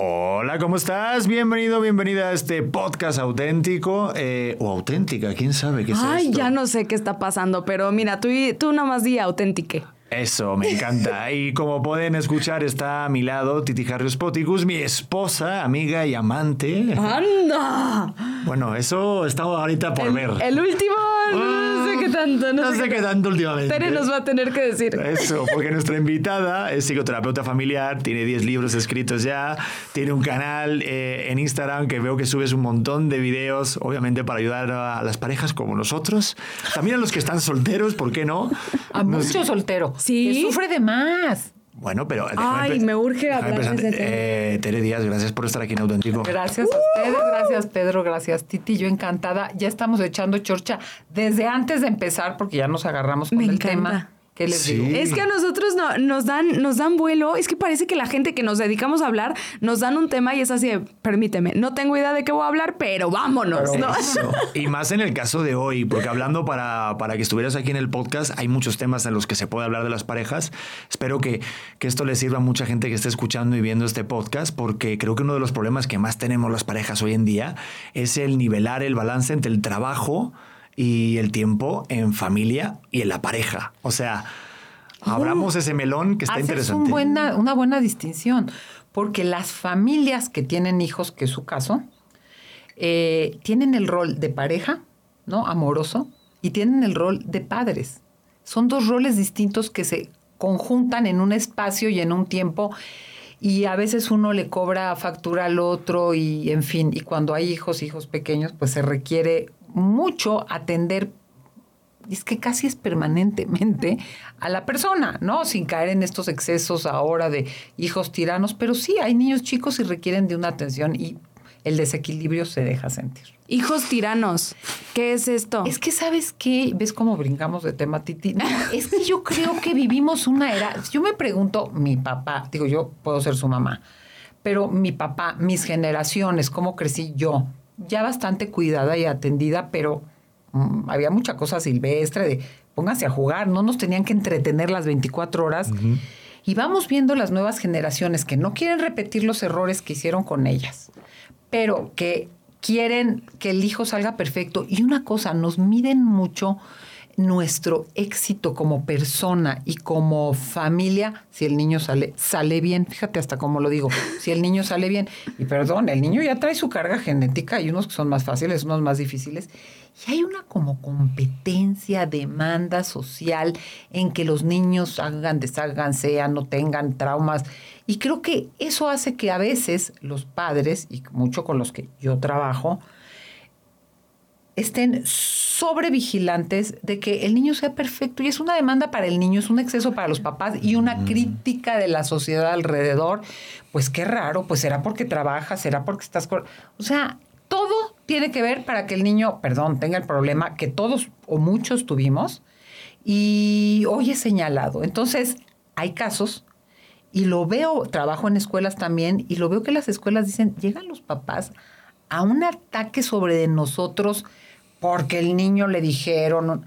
Hola, ¿cómo estás? Bienvenido, bienvenida a este podcast auténtico eh, o auténtica, quién sabe qué es Ay, esto? ya no sé qué está pasando, pero mira, tú, tú nada más di auténtique. Eso, me encanta. Y como pueden escuchar, está a mi lado Titi Harrius Poticus, mi esposa, amiga y amante. ¡Anda! Bueno, eso está ahorita por el, ver. El último, no sé qué tanto. No, No sé qué tanto últimamente. Tere nos va a tener que decir. Eso, porque nuestra invitada es psicoterapeuta familiar, tiene 10 libros escritos ya, tiene un canal eh, en Instagram que veo que subes un montón de videos, obviamente para ayudar a las parejas como nosotros, también a los que están solteros, ¿por qué no? A Nos- mucho soltero. ¿Sí? Que sufre de más. Bueno, pero... Ay, me urge hablar de ese. Eh, Tere Díaz, gracias por estar aquí en Auténtico. Gracias a ustedes, gracias Pedro, gracias Titi. Yo encantada. Ya estamos echando chorcha desde antes de empezar porque ya nos agarramos con Me el encanta. tema. ¿Qué les Sí. digo? Es que a nosotros no- nos, dan, nos dan vuelo. Es que parece que la gente que nos dedicamos a hablar nos dan un tema y es así de, permíteme, no tengo idea de qué voy a hablar, pero vámonos, ¿no? Eso. Y más en el caso de hoy, porque hablando para, para que estuvieras aquí en el podcast, hay muchos temas en los que se puede hablar de las parejas. Espero que, que esto le sirva a mucha gente que esté escuchando y viendo este podcast, porque creo que uno de los problemas que más tenemos las parejas hoy en día es el nivelar el balance entre el trabajo y el tiempo en familia y en la pareja. O sea, abramos ese melón que está Haces interesante. un buena, una buena distinción, porque las familias que tienen hijos, que es su caso, eh, tienen el rol de pareja, ¿no? Amoroso, y tienen el rol de padres. Son dos roles distintos que se conjuntan en un espacio y en un tiempo. Y a veces uno le cobra factura al otro y en fin, y cuando hay hijos, hijos pequeños, pues se requiere mucho atender es que casi es permanentemente a la persona, ¿no? Sin caer en estos excesos ahora de hijos tiranos, pero sí hay niños chicos y requieren de una atención y el desequilibrio se deja sentir. Hijos tiranos, ¿qué es esto? Es que sabes qué, ves cómo brincamos de tema, Titi. No, es que yo creo que vivimos una era. Yo me pregunto, mi papá, digo yo puedo ser su mamá, pero mi papá, mis generaciones, cómo crecí yo, ya bastante cuidada y atendida, pero mm, había mucha cosa silvestre de pónganse a jugar, no nos tenían que entretener las 24 horas. Y vamos viendo las nuevas generaciones que no quieren repetir los errores que hicieron con ellas, pero que quieren que el hijo salga perfecto. Y una cosa, nos miden mucho nuestro éxito como persona y como familia si el niño sale sale bien. Fíjate hasta cómo lo digo, si el niño sale bien. Y perdón, el niño ya trae su carga genética, hay unos que son más fáciles, unos más difíciles. Y hay una como competencia, demanda social en que los niños hagan, deshagan, sean, no tengan traumas. Y creo que eso hace que a veces los padres, y mucho con los que yo trabajo, estén sobrevigilantes de que el niño sea perfecto. Y es una demanda para el niño, es un exceso para los papás y una crítica de la sociedad alrededor. Pues qué raro, pues será porque trabajas, será porque estás... O sea, todo tiene que ver para que el niño, perdón, tenga el problema que todos o muchos tuvimos y hoy es señalado. Entonces, hay casos y lo veo, trabajo en escuelas también, y lo veo que las escuelas dicen, llegan los papás a un ataque sobre de nosotros porque el niño le dijeron,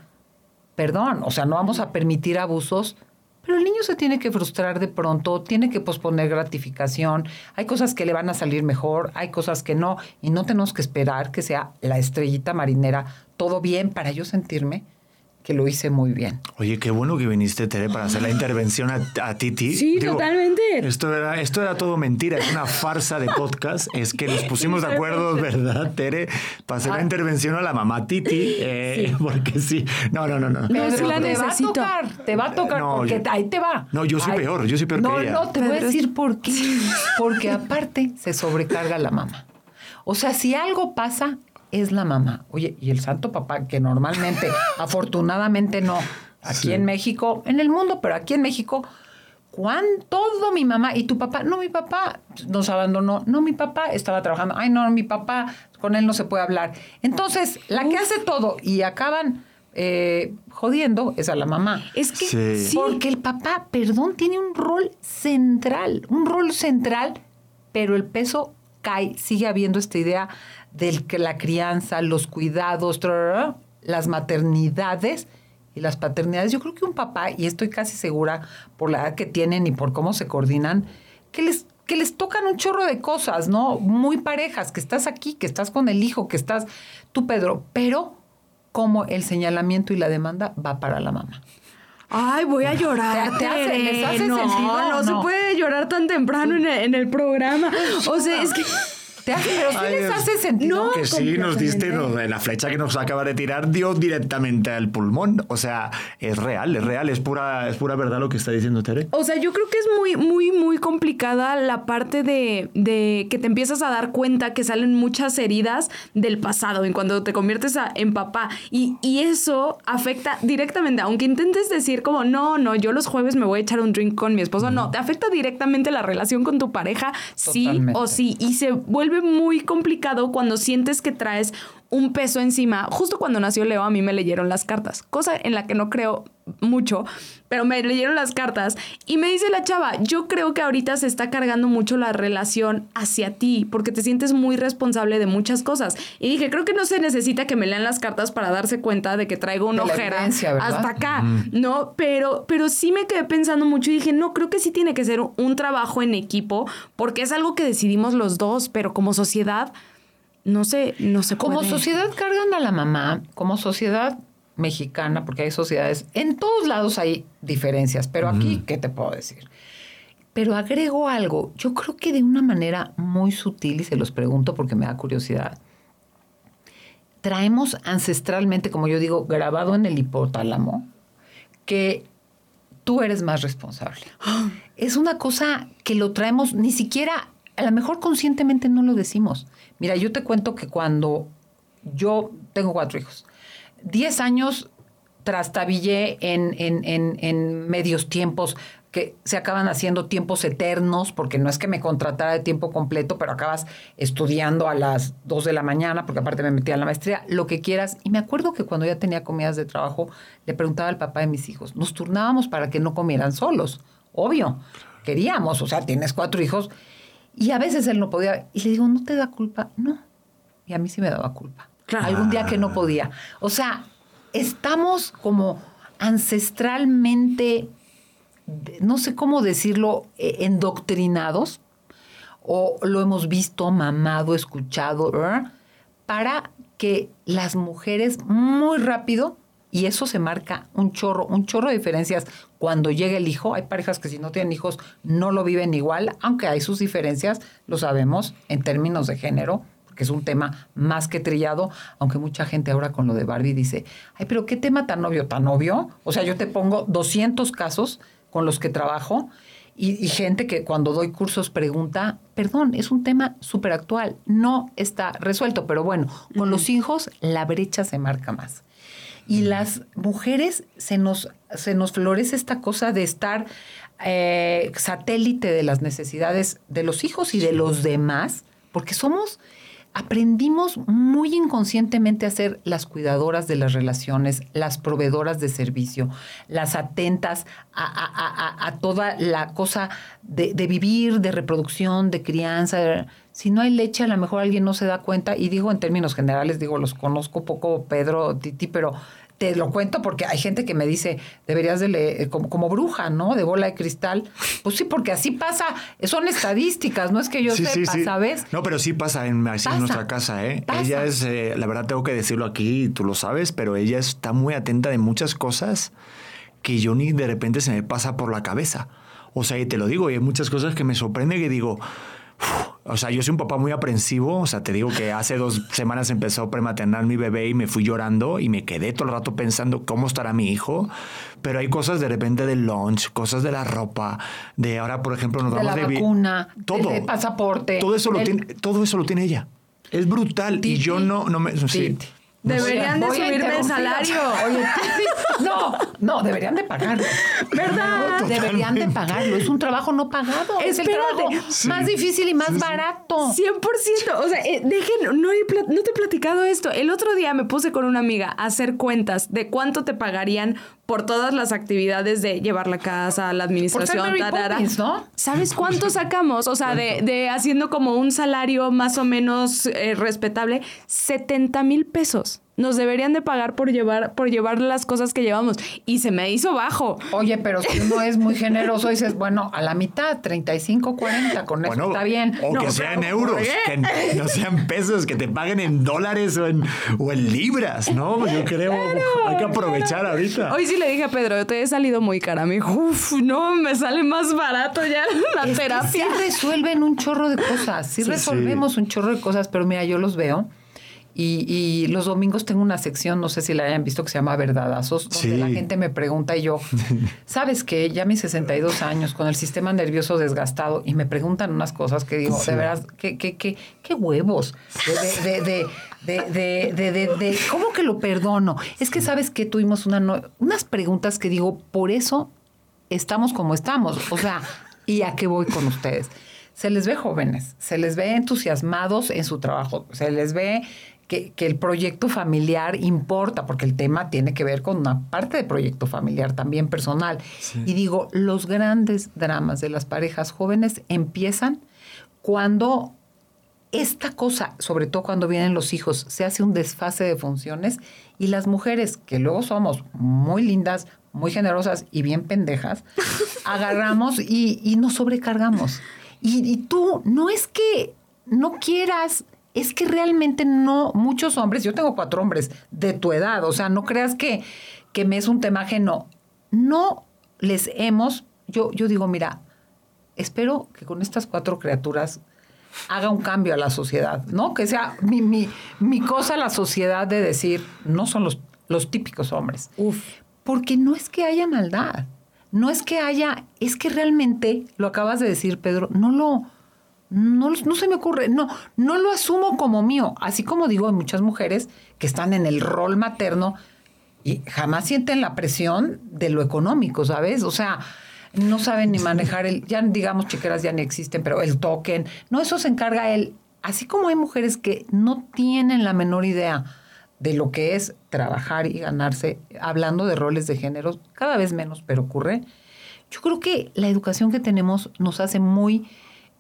perdón, o sea, no vamos a permitir abusos, pero el niño se tiene que frustrar de pronto, tiene que posponer gratificación, hay cosas que le van a salir mejor, hay cosas que no, y no tenemos que esperar que sea la estrellita marinera, todo bien para yo sentirme que lo hice muy bien. Oye, qué bueno que viniste, Tere, para hacer la intervención a, a Titi. Sí, totalmente. Esto era, esto era todo mentira, es una farsa de podcast. Es que nos pusimos de acuerdo, ¿verdad, Tere? Para hacer Ah. la intervención a la mamá Titi. eh, Porque sí. No, no, no, no. La te va a tocar, te va a tocar, No, porque yo- ahí te va. No, yo soy Ay, peor, yo soy peor no, que ella. No, te voy a decir por qué. Porque aparte se sobrecarga la mamá. O sea, si algo pasa, es la mamá. Oye, y el santo papá, que normalmente, afortunadamente no, aquí Sí. en México, en el mundo, pero aquí en México, ¿cuán todo mi mamá y tu papá? No, mi papá nos abandonó. No, mi papá estaba trabajando. Ay, no, mi papá, con él no se puede hablar. Entonces, la que hace todo y acaban eh, jodiendo es a la mamá. Es que Sí. sí. Porque el papá, perdón, tiene un rol central, un rol central, pero el peso cae, sigue habiendo esta idea de que la crianza, los cuidados, las maternidades y las paternidades. Yo creo que un papá, y estoy casi segura por la edad que tienen y por cómo se coordinan, que les que les tocan un chorro de cosas, ¿no? Muy parejas, que estás aquí, que estás con el hijo, que estás tú, Pedro, pero como el señalamiento y la demanda va para la mamá. Ay, voy a llorar. ¿Te- hace- les hace no, sentido no, se puede llorar tan temprano en el, en el programa. O sea, es que. ¿Te hace- pero sí Ay, les es- hace sentido. No, Que sí, nos diste, nos- la flecha que nos acaba de tirar dio directamente al pulmón. O sea, es real, es real, es pura, es pura verdad lo que está diciendo Tere. O sea, yo creo que es muy, muy, muy complicada la parte de, de que te empiezas a dar cuenta que salen muchas heridas del pasado en cuando te conviertes a- en papá. Y, y eso afecta directamente, aunque intentes decir como, no, no, yo los jueves me voy a echar un drink con mi esposo. No, te afecta directamente la relación con tu pareja, sí Totalmente. o sí. Y se vuelve muy complicado cuando sientes que traes un peso encima. Justo cuando nació Leo, a mí me leyeron las cartas, cosa en la que no creo mucho, pero me leyeron las cartas y me dice la chava, yo creo que ahorita se está cargando mucho la relación hacia ti porque te sientes muy responsable de muchas cosas. Y dije, creo que no se necesita que me lean las cartas para darse cuenta de que traigo una ojera hasta acá, ¿no? Pero, pero sí me quedé pensando mucho y dije, no, creo que sí tiene que ser un trabajo en equipo porque es algo que decidimos los dos, pero como sociedad no se, no se Como puede. sociedad cargan a la mamá, como sociedad mexicana, porque hay sociedades, en todos lados hay diferencias, pero aquí, ¿qué te puedo decir? Pero agrego algo, yo creo que de una manera muy sutil, y se los pregunto porque me da curiosidad, traemos ancestralmente, como yo digo, grabado en el hipotálamo, que tú eres más responsable. Es una cosa que lo traemos, ni siquiera, a lo mejor conscientemente no lo decimos. Mira, yo te cuento que cuando yo tengo cuatro hijos, diez años trastabillé en, en, en, en medios tiempos que se acaban haciendo tiempos eternos, porque no es que me contratara de tiempo completo, pero acabas estudiando a las 2 de la mañana, porque aparte me metía en la maestría, lo que quieras. Y me acuerdo que cuando ya tenía comidas de trabajo, le preguntaba al papá de mis hijos, nos turnábamos para que no comieran solos, obvio, queríamos, o sea, tienes cuatro hijos, y a veces él no podía, y le digo, ¿no te da culpa? No, y a mí sí me daba culpa. Claro. Algún día que no podía. O sea, estamos como ancestralmente, no sé cómo decirlo, eh, endoctrinados, o lo hemos visto, mamado, escuchado, ¿eh? para que las mujeres muy rápido, y eso se marca un chorro, un chorro de diferencias cuando llega el hijo. Hay parejas que si no tienen hijos no lo viven igual, aunque hay sus diferencias, lo sabemos, en términos de género, porque es un tema más que trillado, aunque mucha gente ahora con lo de Barbie dice, ay, pero qué tema tan obvio, tan obvio. O sea, yo te pongo 200 casos con los que trabajo y, y gente que cuando doy cursos pregunta, perdón, es un tema súper actual, no está resuelto, pero bueno, con los hijos la brecha se marca más. Y las mujeres se nos, se nos florece esta cosa de estar eh, satélite de las necesidades de los hijos y de los demás, porque somos, aprendimos muy inconscientemente a ser las cuidadoras de las relaciones, las proveedoras de servicio, las atentas a, a- a- a toda la cosa de, de vivir, de reproducción, de crianza. Si no hay leche, a lo mejor alguien no se da cuenta, y digo en términos generales, digo, los conozco poco, Pedro, Titi, pero te lo cuento porque hay gente que me dice, deberías de leer, como, como bruja, ¿no? De bola de cristal. Pues sí, porque así pasa, son estadísticas, no es que yo Sí, sepa, sí. ¿sabes? No, pero sí pasa en, así en nuestra casa, ¿eh? Pasa. Ella es, eh, la verdad tengo que decirlo aquí, tú lo sabes, pero ella está muy atenta de muchas cosas que yo ni de repente se me pasa por la cabeza. O sea, y te lo digo, y hay muchas cosas que me sorprende que digo. O sea, yo soy un papá muy aprensivo, o sea, te digo que hace dos semanas empezó a prematernar mi bebé y me fui llorando y me quedé todo el rato pensando cómo estará mi hijo, pero hay cosas de repente del lunch, cosas de la ropa, de ahora, por ejemplo, nos De vamos la de vacuna, todo, del pasaporte, todo eso lo tiene, todo eso lo tiene ella. Es brutal. Y yo no, no me, sí. Deberían de subirme el salario. Oye, no, no, deberían de pagarlo. ¿Verdad? No, deberían de pagarlo. Es un trabajo no pagado. Es el Espérate. trabajo más difícil y más barato. 100%. O sea, eh, dejen, no, te he platicado esto. El otro día me puse con una amiga a hacer cuentas de cuánto te pagarían por todas las actividades de llevar la casa, la Por ser administración, Mary tarara. Poppins, ¿no? ¿Sabes cuánto sacamos? O sea, de, de haciendo como un salario más o menos eh, respetable, 70 mil pesos. Nos deberían de pagar por llevar, por llevar las cosas que llevamos. Y se me hizo bajo. Oye, pero si uno es muy generoso, dices, bueno, a la mitad, 35, 40, con eso está bien. O que sean euros, que no sean pesos, que te paguen en dólares o en, o en libras, ¿no? Yo creo, hay que aprovechar ahorita. Hoy sí le dije a Pedro, te he salido muy cara. Me dijo, uff, no, me sale más barato ya la terapia. sí resuelven un chorro de cosas, sí, resolvemos un chorro de cosas, pero mira, yo los veo y, los domingos tengo una sección, no sé si la hayan visto, que se llama Verdadazos, donde la gente me pregunta y yo, ¿sabes qué? Ya mis 62 años, con el sistema nervioso desgastado, y me preguntan unas cosas que digo, de veras, ¿qué, qué, qué, qué huevos? De, de, de, de, de, ¿cómo que lo perdono? Es que sabes que tuvimos una unas preguntas que digo, por eso estamos como estamos. O sea, ¿y a qué voy con ustedes? Se les ve jóvenes, se les ve entusiasmados en su trabajo, se les ve que, el proyecto familiar importa, porque el tema tiene que ver con una parte de proyecto familiar también personal. Y digo, los grandes dramas de las parejas jóvenes empiezan cuando esta cosa, sobre todo cuando vienen los hijos, se hace un desfase de funciones y las mujeres, que luego somos muy lindas, muy generosas y bien pendejas, agarramos y, nos sobrecargamos. Y, y, tú no es que no quieras es que realmente no, muchos hombres, yo tengo cuatro hombres de tu edad, o sea, no creas que, que me es un tema ajeno. No les hemos, yo, yo digo, mira, espero que con estas cuatro criaturas haga un cambio a la sociedad, ¿no? Que sea mi, mi, mi cosa la sociedad de decir, no son los, los típicos hombres. Uf. Porque no es que haya maldad, no es que haya, es que realmente, lo acabas de decir, Pedro, no lo no, no se me ocurre, no, no lo asumo como mío. Así como digo, hay muchas mujeres que están en el rol materno y jamás sienten la presión de lo económico, ¿sabes? O sea, no saben ni manejar el, ya digamos chiqueras ya ni existen, pero el token, no, eso se encarga él. Así como hay mujeres que no tienen la menor idea de lo que es trabajar y ganarse, hablando de roles de género, cada vez menos, pero ocurre. Yo creo que la educación que tenemos nos hace muy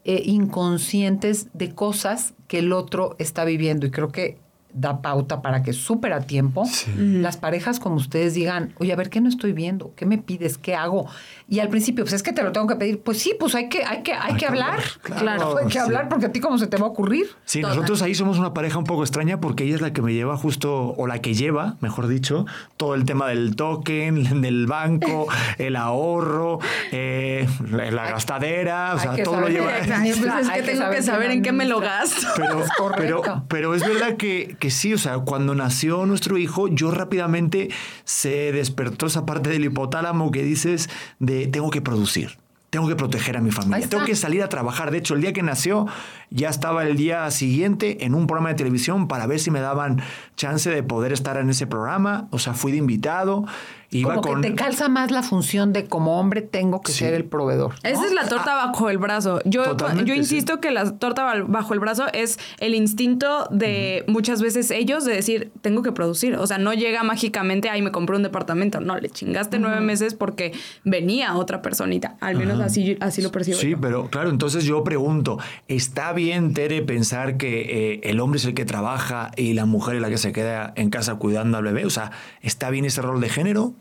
eh, inconscientes de cosas que el otro está viviendo. Y creo que da pauta para que súper a tiempo las parejas como ustedes digan, oye, a ver, ¿qué no estoy viendo? ¿Qué me pides? ¿Qué hago? Y al principio, pues es que te lo tengo que pedir. Pues sí, pues hay que, hay que, hay, que, hablar. Claro, hay que hablar porque a ti cómo se te va a ocurrir. Sí, nosotros ahí somos una pareja un poco extraña porque ella es la que me lleva justo, o la que lleva, mejor dicho, todo el tema del token, del banco, el ahorro, eh, la, gastadera, o sea, todo lo lleva. Pues es que tengo que saber en qué me lo gasto. Pero, pero, pero es verdad que que sí, o sea, cuando nació nuestro hijo, yo rápidamente se despertó esa parte del hipotálamo que dices de tengo que producir tengo que proteger a mi familia, tengo que salir a trabajar. De hecho, el día que nació, ya estaba el día siguiente en un programa de televisión para ver si me daban chance de poder estar en ese programa. O sea, fui de invitado. Iba como que te calza más la función de como hombre tengo que ser el proveedor. Esa es la torta bajo el brazo. Yo, yo insisto que la torta bajo el brazo es el instinto de muchas veces ellos de decir, tengo que producir. O sea, no llega mágicamente, ahí me compré un departamento. No, le chingaste nueve meses porque venía otra personita. Al menos así, así lo percibo. Sí, pero claro, entonces yo pregunto, ¿está bien, Tere, pensar que eh, el hombre es el que trabaja y la mujer es la que se queda en casa cuidando al bebé? O sea, ¿está bien ese rol de género?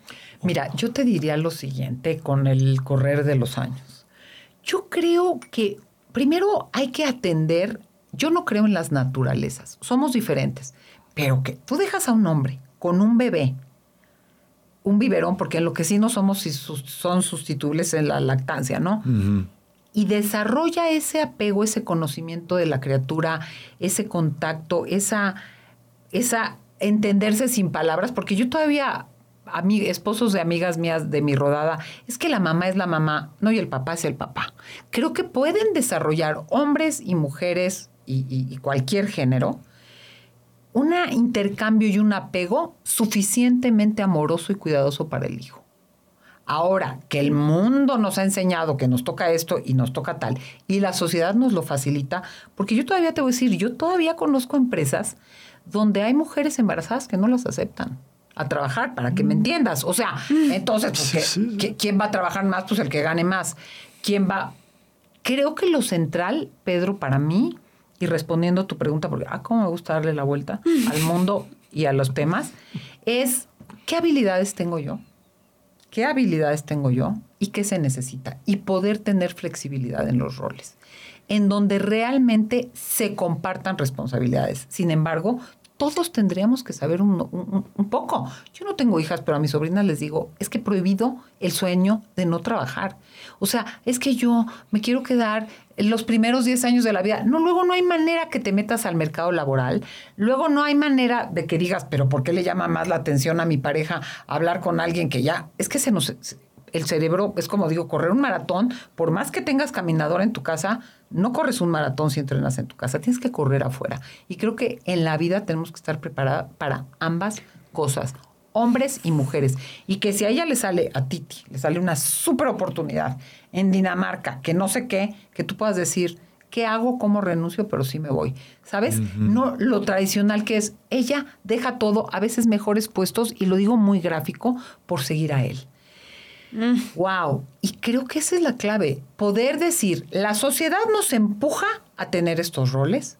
Mira, yo te diría lo siguiente con el correr de los años. Yo creo que primero hay que atender, yo no creo en las naturalezas, somos diferentes, pero que tú dejas a un hombre con un bebé, un biberón, porque en lo que sí no somos son sustituibles en la lactancia, ¿no? Y desarrolla ese apego, ese conocimiento de la criatura, ese contacto, esa, esa entenderse sin palabras, porque yo todavía esposos de amigas mías de mi rodada, es que la mamá es la mamá, no, y el papá es el papá. Creo que pueden desarrollar hombres y mujeres y, cualquier género un intercambio y un apego suficientemente amoroso y cuidadoso para el hijo. Ahora que el mundo nos ha enseñado que nos toca esto y nos toca tal, y la sociedad nos lo facilita, porque yo todavía te voy a decir, yo todavía conozco empresas donde hay mujeres embarazadas que no las aceptan a trabajar, para que me entiendas. O sea, entonces, pues, ¿quién va a trabajar más? Pues el que gane más. ¿Quién va? Creo que lo central, Pedro, para mí, y respondiendo a tu pregunta, porque, ah, cómo me gusta darle la vuelta al mundo, y a los temas, es qué habilidades tengo yo, qué habilidades tengo yo y qué se necesita. Y poder tener flexibilidad en los roles, en donde realmente se compartan responsabilidades. Sin embargo, todos tendríamos que saber un, poco. Yo no tengo hijas, pero a mis sobrinas les digo, es que prohibido el sueño de no trabajar. O sea, es que yo me quiero quedar los primeros 10 años de la vida. No, luego no hay manera que te metas al mercado laboral. Luego no hay manera de que digas, pero ¿por qué le llama más la atención a mi pareja hablar con alguien que ya... Es que se nos el cerebro es como digo, correr un maratón, por más que tengas caminador en tu casa, no corres un maratón si entrenas en tu casa, tienes que correr afuera. Y creo que en la vida tenemos que estar preparados para ambas cosas, hombres y mujeres. Y que si a ella le sale, a Titi, le sale una súper oportunidad en Dinamarca, que no sé qué, que tú puedas decir, ¿qué hago? ¿Cómo renuncio? Pero sí me voy. ¿Sabes? No lo tradicional que es, ella deja todo, a veces mejores puestos, y lo digo muy gráfico, por seguir a él. Wow. Y creo que esa es la clave. Poder decir, la sociedad nos empuja a tener estos roles.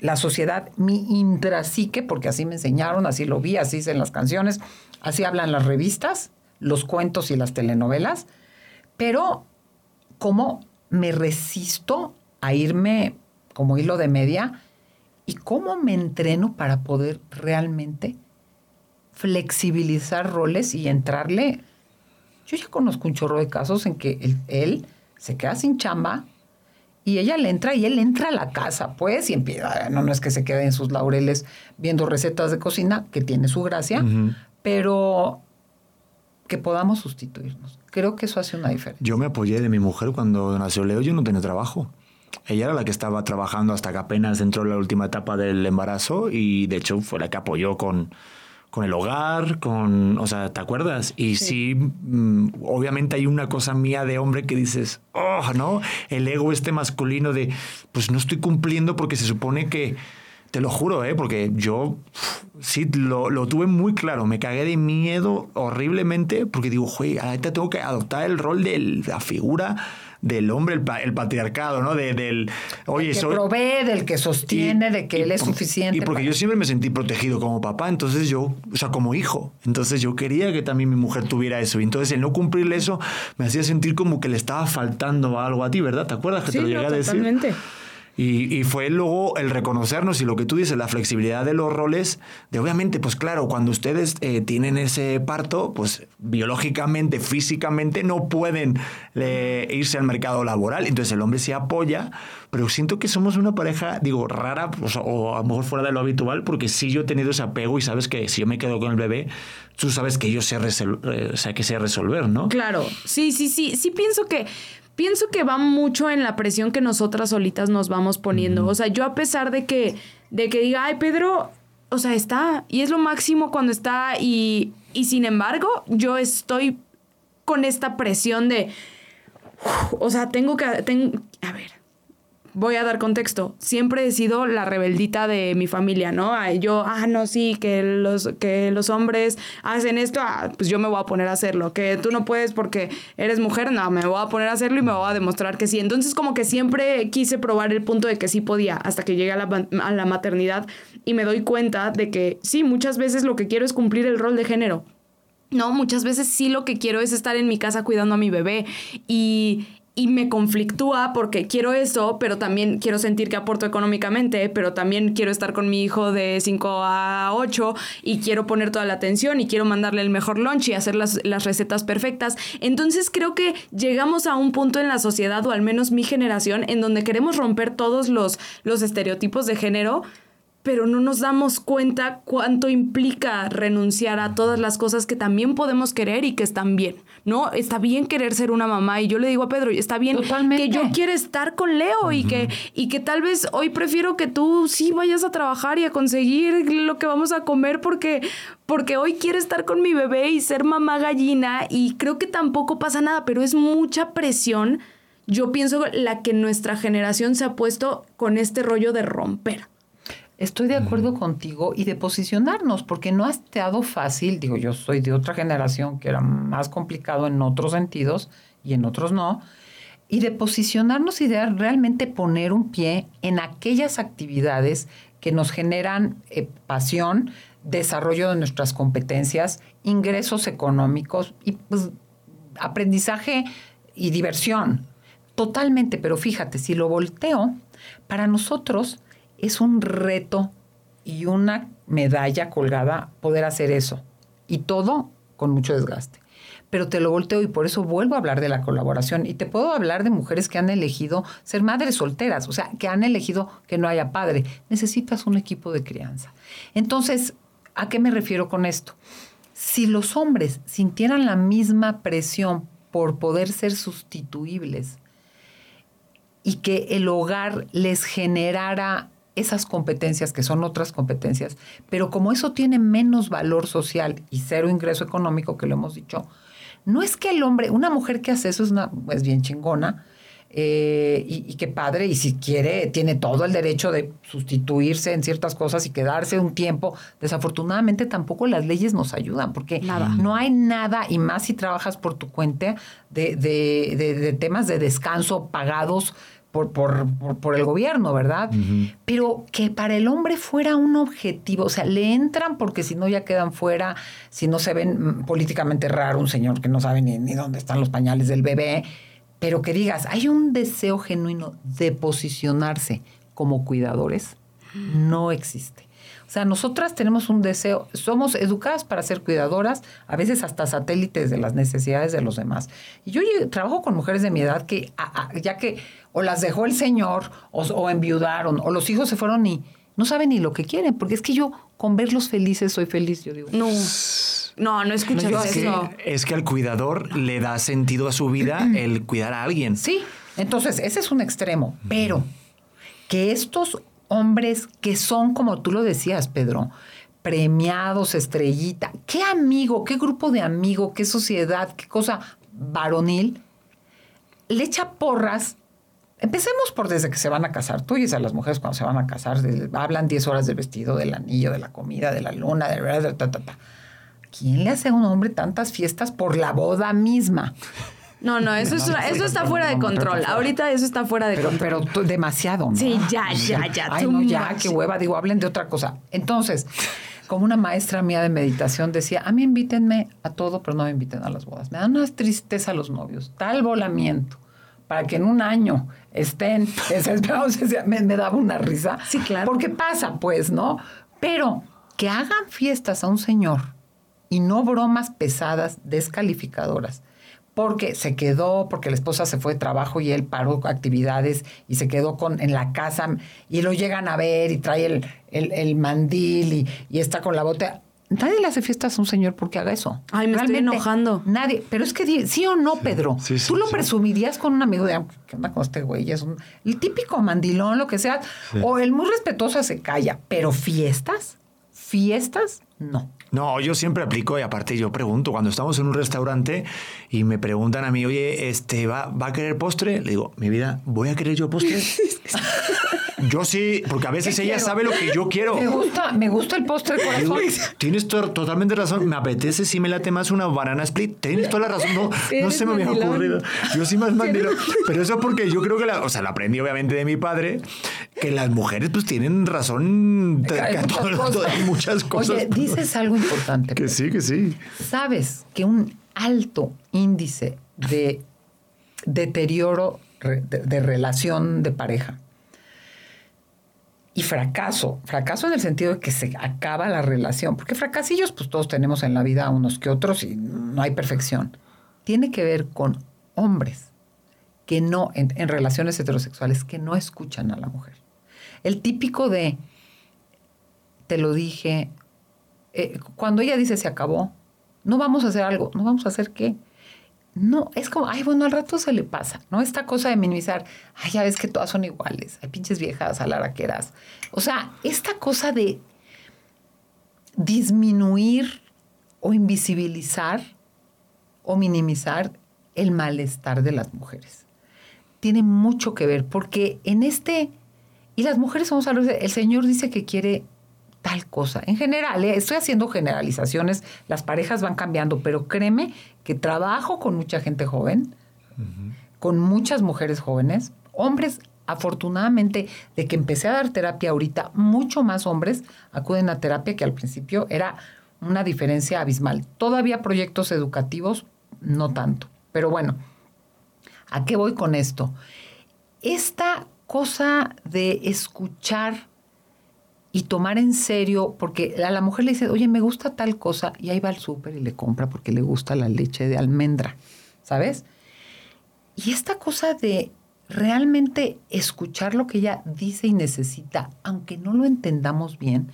La sociedad, mi intrasique, porque así me enseñaron, así lo vi, así en las canciones, así hablan las revistas, los cuentos y las telenovelas. Pero, ¿cómo me resisto a irme como hilo de media? ¿Y cómo me entreno para poder realmente flexibilizar roles y entrarle yo ya conozco un chorro de casos en que él, se queda sin chamba y ella le entra y él entra a la casa, pues, y empieza, no, no es que se quede en sus laureles viendo recetas de cocina, que tiene su gracia, pero que podamos sustituirnos. Creo que eso hace una diferencia. Yo me apoyé de mi mujer cuando nació Leo, yo no tenía trabajo. Ella era la que estaba trabajando hasta que apenas entró en la última etapa del embarazo y de hecho fue la que apoyó con, con el hogar, con, o sea, ¿te acuerdas? Y sí, mm, obviamente hay una cosa mía de hombre que dices, oh, ¿no? El ego este masculino de, pues no estoy cumpliendo porque se supone que, te lo juro, ¿eh? Porque yo sí lo, lo tuve muy claro, me cagué de miedo horriblemente porque digo, güey, ahorita tengo que adoptar el rol de la figura del hombre, el, patriarcado, ¿no? De, del, oye, el que provee, del que sostiene, de que él es suficiente. Y porque yo siempre me sentí protegido como papá, entonces yo, o sea, como hijo, entonces yo quería que también mi mujer tuviera eso. Y entonces el no cumplirle eso me hacía sentir como que le estaba faltando algo a ti, ¿verdad? ¿Te acuerdas que te lo llegué a decir? Totalmente. Y, fue luego el reconocernos y lo que tú dices, la flexibilidad de los roles, de obviamente, pues claro, cuando ustedes eh, tienen ese parto, pues biológicamente, físicamente no pueden eh, irse al mercado laboral. Entonces el hombre se apoya, pero siento que somos una pareja, digo, rara, o a lo mejor fuera de lo habitual, porque sí yo he tenido ese apego y sabes que si yo me quedo con el bebé, tú sabes que yo sé, eh, o sea, que sé resolver, ¿no? Claro, sí, sí, sí, sí pienso que pienso que va mucho en la presión que nosotras solitas nos vamos poniendo. O sea, yo a pesar de que, de que diga, ay, Pedro, o sea, está, y es lo máximo cuando está, y, y sin embargo, yo estoy con esta presión de, o sea, tengo que, tengo, a ver, voy a dar contexto. Siempre he sido la rebeldita de mi familia, ¿no? Yo, ah, no, sí, que los, que los hombres hacen esto, ah, pues yo me voy a poner a hacerlo. Que tú no puedes porque eres mujer, no, me voy a poner a hacerlo y me voy a demostrar que sí. Entonces, como que siempre quise probar el punto de que sí podía, hasta que llegué a la, a la maternidad y me doy cuenta de que sí, muchas veces lo que quiero es cumplir el rol de género. No, muchas veces sí lo que quiero es estar en mi casa cuidando a mi bebé y, y me conflictúa porque quiero eso, pero también quiero sentir que aporto económicamente, pero también quiero estar con mi hijo de 5 a 8 y quiero poner toda la atención y quiero mandarle el mejor lunch y hacer las, las recetas perfectas. Entonces creo que llegamos a un punto en la sociedad, o al menos mi generación, en donde queremos romper todos los, los estereotipos de género pero no nos damos cuenta cuánto implica renunciar a todas las cosas que también podemos querer y que están bien, ¿no? Está bien querer ser una mamá y yo le digo a Pedro, está bien que yo quiero estar con Leo y, que, y que tal vez hoy prefiero que tú sí vayas a trabajar y a conseguir lo que vamos a comer porque, porque hoy quiero estar con mi bebé y ser mamá gallina y creo que tampoco pasa nada, pero es mucha presión. Yo pienso la que nuestra generación se ha puesto con este rollo de romper. Estoy de acuerdo contigo y de posicionarnos, porque no ha estado fácil, digo, yo soy de otra generación que era más complicado en otros sentidos y en otros no, y de posicionarnos y de realmente poner un pie en aquellas actividades que nos generan eh, pasión, desarrollo de nuestras competencias, ingresos económicos y pues aprendizaje y diversión. Totalmente, pero fíjate, si lo volteo, para nosotros es un reto y una medalla colgada poder hacer eso. Y todo con mucho desgaste. Pero te lo volteo y por eso vuelvo a hablar de la colaboración. Y te puedo hablar de mujeres que han elegido ser madres solteras, o sea, que han elegido que no haya padre. Necesitas un equipo de crianza. Entonces, ¿a qué me refiero con esto? Si los hombres sintieran la misma presión por poder ser sustituibles y que el hogar les generara esas competencias que son otras competencias, pero como eso tiene menos valor social y cero ingreso económico, que lo hemos dicho, no es que el hombre, una mujer que hace eso es, una, es bien chingona, eh, y, y, qué padre, y si quiere, tiene todo el derecho de sustituirse en ciertas cosas y quedarse un tiempo. Desafortunadamente tampoco las leyes nos ayudan, porque no hay nada, y más si trabajas por tu cuenta, de, de, de temas de descanso pagados por, por, por, el gobierno, ¿verdad? Pero que para el hombre fuera un objetivo, o sea, le entran porque si no ya quedan fuera, si no se ven mm, políticamente raro un señor que no sabe ni, ni dónde están los pañales del bebé, pero que digas, hay un deseo genuino de posicionarse como cuidadores, no existe. O sea, nosotras tenemos un deseo, somos educadas para ser cuidadoras, a veces hasta satélites de las necesidades de los demás. Y yo trabajo con mujeres de mi edad que, ya que o las dejó el Señor, o, enviudaron, o los hijos se fueron y no saben ni lo que quieren, porque es que yo con verlos felices soy feliz, yo digo. No. No, no escuchas eso. es que al cuidador le da sentido a su vida el cuidar a alguien. Sí, entonces ese es un extremo, pero que estos hombres que son, como tú lo decías, Pedro, premiados, estrellita, qué amigo, qué grupo de amigos, qué sociedad, qué cosa varonil, le echa porras. Empecemos por desde que se van a casar. Tú y a las mujeres cuando se van a casar, hablan 10 horas del vestido, del anillo, de la comida, de la luna, de ta, ta, ta. ¿Quién le hace a un hombre tantas fiestas por la boda misma? No, no, eso, es, eso está fuera de control. Ahorita eso está fuera de control. Pero demasiado, ¿no? Sí, ya, ya, ya. Ay, no, ya, qué hueva. Digo, hablen de otra cosa. Entonces, como una maestra mía de meditación decía, a mí invítenme a todo, pero no me inviten a las bodas. Me dan una tristeza a los novios, tal volamiento, para que en un año estén desesperados. me, me daba una risa. Sí, claro. Porque pasa, pues, ¿no? Pero que hagan fiestas a un señor y no bromas pesadas, descalificadoras porque se quedó, porque la esposa se fue de trabajo y él paró actividades y se quedó con, en la casa y lo llegan a ver y trae el, el, mandil y, está con la bota. Nadie le hace fiestas a un señor porque haga eso. Ay, me estoy enojando. Nadie. Pero es que sí o no, Pedro. Tú lo presumirías con un amigo de, ¿qué onda con este güey? Es un, el típico mandilón, lo que sea. O el muy respetuoso se calla. Pero fiestas, fiestas, no. No, yo siempre aplico y aparte yo pregunto, cuando estamos en un restaurante y me preguntan a mí, oye, este, ¿va, ¿va a querer postre? Le digo, mi vida, ¿voy a querer yo postre? Yo sí, porque a veces ella sabe lo que yo quiero. Me gusta, me gusta el postre corazón. Tienes totalmente razón. Me apetece si me late más una banana split. Tienes toda la razón. No, no se me había ocurrido. Yo sí más mandilón. Pero eso porque yo creo que la, o sea, la aprendí obviamente de mi padre, que las mujeres pues tienen razón en muchas cosas. Oye, dices algo importante. Que sí, que sí. Sabes que un alto índice de deterioro de relación de pareja y fracaso. Fracaso en el sentido de que se acaba la relación. Porque fracasillos, pues todos tenemos en la vida unos que otros y no hay perfección. Tiene que ver con hombres que no, en, relaciones heterosexuales, que no escuchan a la mujer. El típico de, te lo dije, eh, cuando ella dice se acabó, no vamos a hacer algo, no vamos a hacer qué. No, es como, ay, bueno, al rato se le pasa, ¿no? Esta cosa de minimizar, ay, ya ves que todas son iguales, hay pinches viejas alaraqueras. O sea, esta cosa de disminuir o invisibilizar o minimizar el malestar de las mujeres. Tiene mucho que ver, porque en este, y las mujeres somos el Señor dice que quiere tal cosa. En general, ¿eh? estoy haciendo generalizaciones, las parejas van cambiando, pero créeme que trabajo con mucha gente joven, con muchas mujeres jóvenes, hombres afortunadamente, de que empecé a dar terapia ahorita, mucho más hombres acuden a terapia que al principio era una diferencia abismal. Todavía proyectos educativos, no tanto. Pero bueno, ¿a qué voy con esto? Esta cosa de escuchar y tomar en serio, porque a la mujer le dice, oye, me gusta tal cosa, y ahí va al súper y le compra porque le gusta la leche de almendra, ¿sabes? Y esta cosa de realmente escuchar lo que ella dice y necesita, aunque no lo entendamos bien,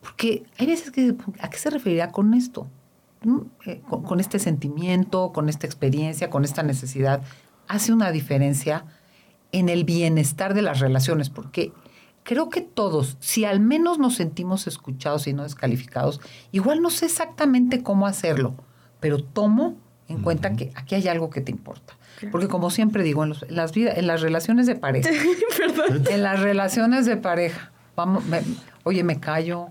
porque hay veces que, ¿a qué se referirá con esto? Eh, con, con, este sentimiento, con esta experiencia, con esta necesidad, hace una diferencia en el bienestar de las relaciones, porque creo que todos, si al menos nos sentimos escuchados y no descalificados, igual no sé exactamente cómo hacerlo, pero tomo en cuenta que aquí hay algo que te importa. Porque como siempre digo, en, las, vidas, en las relaciones de pareja, en las relaciones de pareja, vamos, oye, me callo.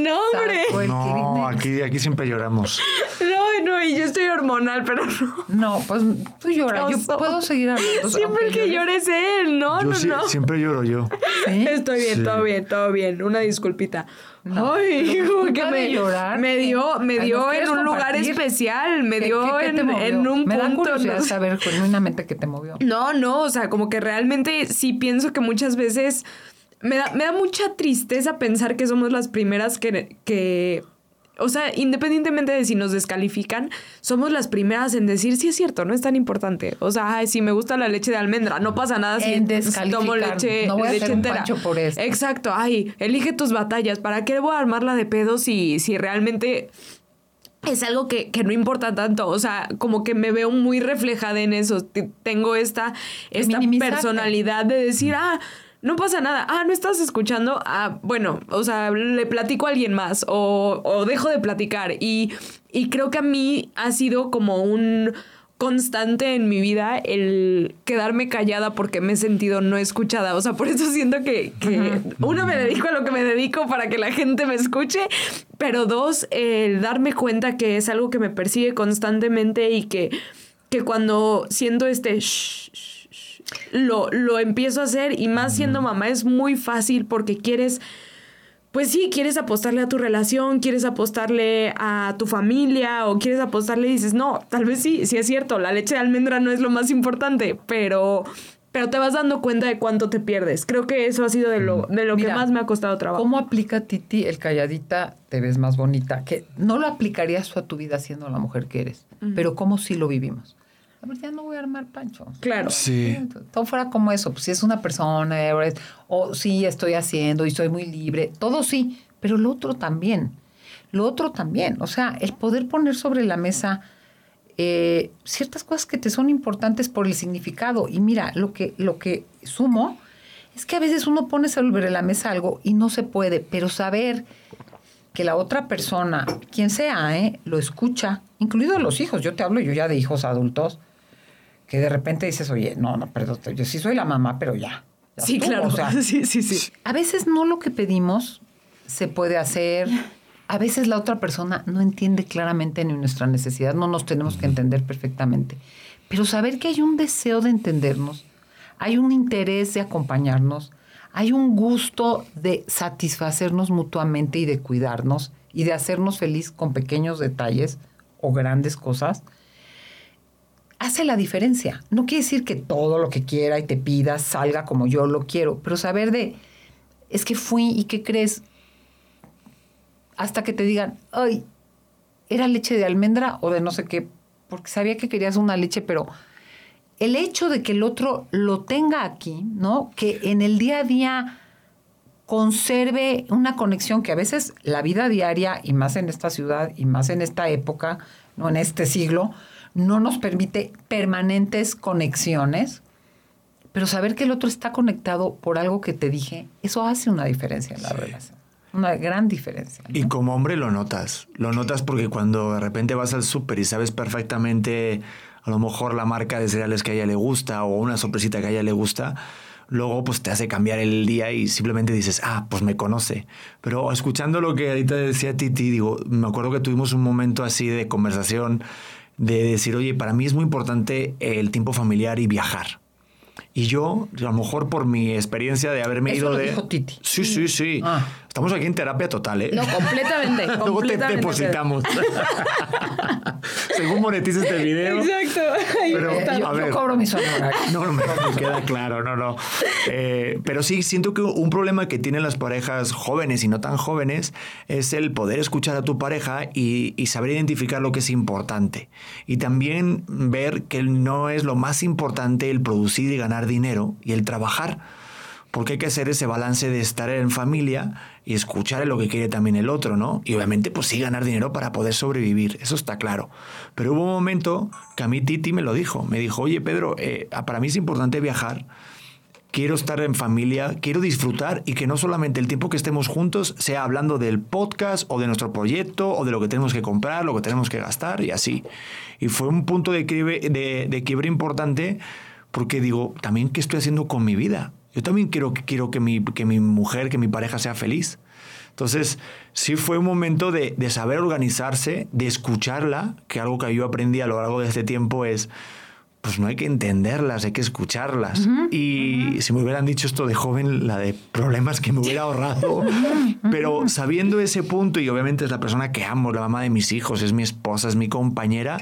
No, hombre. No, aquí, aquí siempre lloramos. No, no, y yo estoy hormonal, pero no. No, pues tú lloras. Yo puedo seguir hablando. Siempre que llores él, no, no, no. Siempre lloro yo. Estoy bien, todo bien, todo bien. Una disculpita. Ay, como que me, llorar, me dio, me dio en un lugar especial, me dio en, en, un me punto. Da no saber genuinamente qué te movió. No, no, o sea, como que realmente sí pienso que muchas veces me da, me da mucha tristeza pensar que somos las primeras que, que o sea, independientemente de si nos descalifican, somos las primeras en decir, sí es cierto, no es tan importante. O sea, ay, si me gusta la leche de almendra, no pasa nada si tomo leche, no voy a leche entera. por. Exacto, ay, elige tus batallas. ¿Para qué voy a armarla de pedo si, si realmente es algo que, que, no importa tanto. O sea, como que me veo muy reflejada en eso. Tengo esta, esta personalidad de decir, ah no pasa nada. Ah, no estás escuchando. Ah, bueno, o sea, le platico a alguien más o, o dejo de platicar. Y, y creo que a mí ha sido como un constante en mi vida el quedarme callada porque me he sentido no escuchada. O sea, por eso siento que, que uno, me dedico a lo que me dedico para que la gente me escuche, pero dos, el darme cuenta que es algo que me persigue constantemente y que, que cuando siento este... Shh, lo, lo empiezo a hacer y más siendo mamá es muy fácil porque quieres pues sí, quieres apostarle a tu relación, quieres apostarle a tu familia o quieres apostarle y dices, no, tal vez sí, sí es cierto, la leche de almendra no es lo más importante, pero, pero te vas dando cuenta de cuánto te pierdes. Creo que eso ha sido de lo, de lo que más me ha costado trabajo. ¿Cómo aplica Titi el calladita te ves más bonita? Que no lo aplicarías a tu vida siendo la mujer que eres, pero cómo sí lo vivimos a ver, ya no voy a armar pancho. Claro. Sí. Todo fuera como eso, pues si es una persona, o sí estoy haciendo y soy muy libre, todo sí, pero lo otro también. Lo otro también, o sea, el poder poner sobre la mesa eh, ciertas cosas que te son importantes por el significado. Y mira, lo que, lo que sumo es que a veces uno pone sobre la mesa algo y no se puede, pero saber que la otra persona, quien sea, ¿eh? lo escucha, incluidos los hijos. Yo te hablo yo ya de hijos adultos que de repente dices, oye, no, no, perdón, yo sí soy la mamá, pero ya. sí, claro. O sea, sí, sí, sí. A veces no lo que pedimos se puede hacer. A veces la otra persona no entiende claramente ni nuestra necesidad, no nos tenemos que entender perfectamente. Pero saber que hay un deseo de entendernos, hay un interés de acompañarnos, hay un gusto de satisfacernos mutuamente y de cuidarnos y de hacernos feliz con pequeños detalles o grandes cosas hace la diferencia. No quiere decir que todo lo que quiera y te pida salga como yo lo quiero, pero saber de, es que fui y qué crees, hasta que te digan, ay, era leche de almendra o de no sé qué, porque sabía que querías una leche, pero el hecho de que el otro lo tenga aquí, ¿no? Que en el día a día conserve una conexión que a veces la vida diaria, y más en esta ciudad, y más en esta época, no en este siglo, no nos permite permanentes conexiones, pero saber que el otro está conectado por algo que te dije, eso hace una diferencia en la relación. Una gran diferencia. Y como hombre lo notas. Lo notas porque cuando de repente vas al súper y sabes perfectamente a lo mejor la marca de cereales que a ella le gusta o una sorpresita que a ella le gusta, luego pues te hace cambiar el día y simplemente dices, ah, pues me conoce. Pero escuchando lo que ahorita decía Titi, digo, me acuerdo que tuvimos un momento así de conversación de decir, oye, para mí es muy importante el tiempo familiar y viajar. Y yo, a lo mejor por mi experiencia de haberme Eso ido lo de. dijo Titi. Sí, sí, sí. Ah. Estamos aquí en terapia total, ¿eh? No, completamente. Luego te depositamos. Según monetiza este video. Exacto. Ahí Pero- está. Yo, a yo ver. cobro mis honorarios. No, no me, me queda claro, no, no. Eh, pero sí, siento que un problema que tienen las parejas jóvenes y no tan jóvenes es el poder escuchar a tu pareja y, y saber identificar lo que es importante. Y también ver que no es lo más importante el producir y ganar dinero y el trabajar. Porque hay que hacer ese balance de estar en familia y escuchar lo que quiere también el otro, ¿no? Y obviamente, pues sí, ganar dinero para poder sobrevivir, eso está claro. Pero hubo un momento que a mí Titi me lo dijo. Me dijo, oye, Pedro, eh, para mí es importante viajar. Quiero estar en familia, quiero disfrutar y que no solamente el tiempo que estemos juntos sea hablando del podcast o de nuestro proyecto o de lo que tenemos que comprar, lo que tenemos que gastar y así. Y fue un punto de quiebre, de, quiebre importante porque digo, también qué estoy haciendo con mi vida. Yo también quiero, quiero que, mi, que mi mujer, que mi pareja sea feliz. Entonces, sí fue un momento de, de saber organizarse, de escucharla, que algo que yo aprendí a lo largo de este tiempo es, pues no hay que entenderlas, hay que escucharlas. y si me hubieran dicho esto de joven, la de problemas que me hubiera ahorrado, pero sabiendo ese punto, y obviamente es la persona que amo, la mamá de mis hijos, es mi esposa, es mi compañera,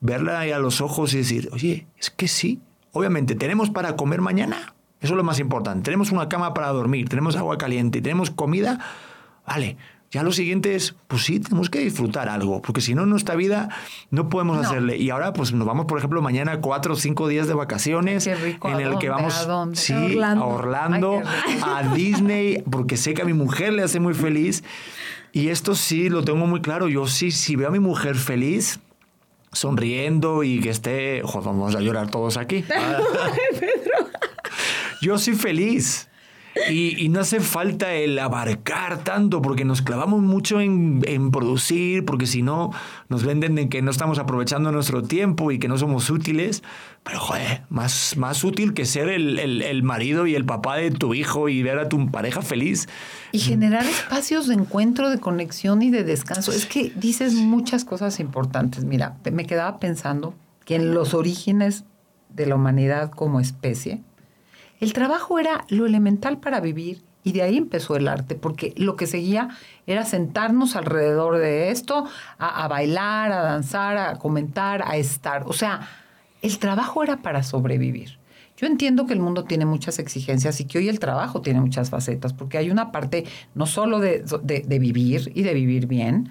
verla ahí a los ojos y decir, oye, es que sí, obviamente tenemos para comer mañana. Eso es lo más importante. Tenemos una cama para dormir, tenemos agua caliente, tenemos comida. Vale, ya lo siguiente es, pues sí, tenemos que disfrutar algo, porque si no, nuestra vida no podemos No. hacerle. Y ahora, pues nos vamos, por ejemplo, mañana cuatro o cinco días de vacaciones Qué rico, en ¿a el que vamos, ¿A dónde? sí, A Orlando. a Orlando, Ay, a Disney, porque sé que a mi mujer le hace muy feliz. Y esto sí lo tengo muy claro. Yo sí, si veo a mi mujer feliz, sonriendo y que esté. Joder, vamos a llorar todos aquí. Yo soy feliz. Y, y no hace falta el abarcar tanto, porque nos clavamos mucho en, en producir, porque si no, nos venden de que no estamos aprovechando nuestro tiempo y que no somos útiles. Pero, joder, más, más útil que ser el, el- el marido y el papá de tu hijo y ver a tu pareja feliz. Y generar espacios de encuentro, de conexión y de descanso. Es que dices muchas cosas importantes. Mira, me quedaba pensando que en los orígenes de la humanidad como especie, el trabajo era lo elemental para vivir y de ahí empezó el arte, porque lo que seguía era sentarnos alrededor de esto, a, bailar, a danzar, a comentar, a estar. O sea, el trabajo era para sobrevivir. Yo entiendo que el mundo tiene muchas exigencias y que hoy el trabajo tiene muchas facetas, porque hay una parte no solo de vivir y de vivir bien,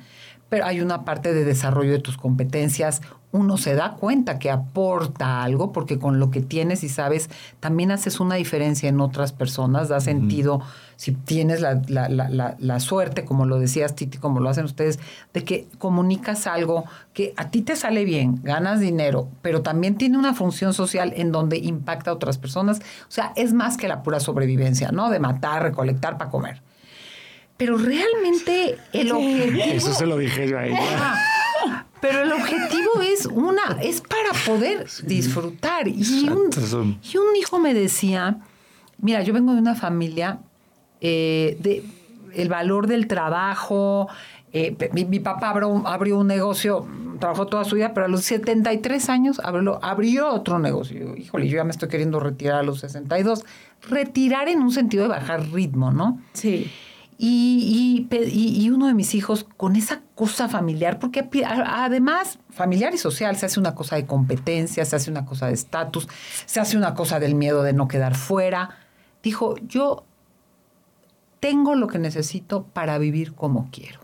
pero hay una parte de desarrollo de tus competencias. Uno se da cuenta que aporta algo, porque con lo que tienes y sabes, también haces una diferencia en otras personas, da sentido, si tienes la, la- la- la- la suerte, como lo decías Titi, como lo hacen ustedes, de que comunicas algo que a ti te sale bien, ganas dinero, pero también tiene una función social en donde impacta a otras personas. O sea, es más que la pura sobrevivencia, ¿no? De matar, recolectar para comer. Pero realmente el objetivo... Eso se lo dije yo a ella. Pero el objetivo es una, es para poder disfrutar. Y un, y un hijo me decía, mira, yo vengo de una familia eh, de el valor del trabajo. eh, mi, mi papá abrió, un- abrió un negocio, trabajó toda su vida, pero a los 73 años abrió, abrió otro negocio. Híjole, yo ya me estoy queriendo retirar a los 62. Retirar en un sentido de bajar ritmo, ¿no? Sí. Y, uno de mis hijos con esa cosa familiar, porque además familiar y social se hace una cosa de competencia, se hace una cosa de estatus, se hace una cosa del miedo de no quedar fuera. Dijo, yo tengo lo que necesito para vivir como quiero.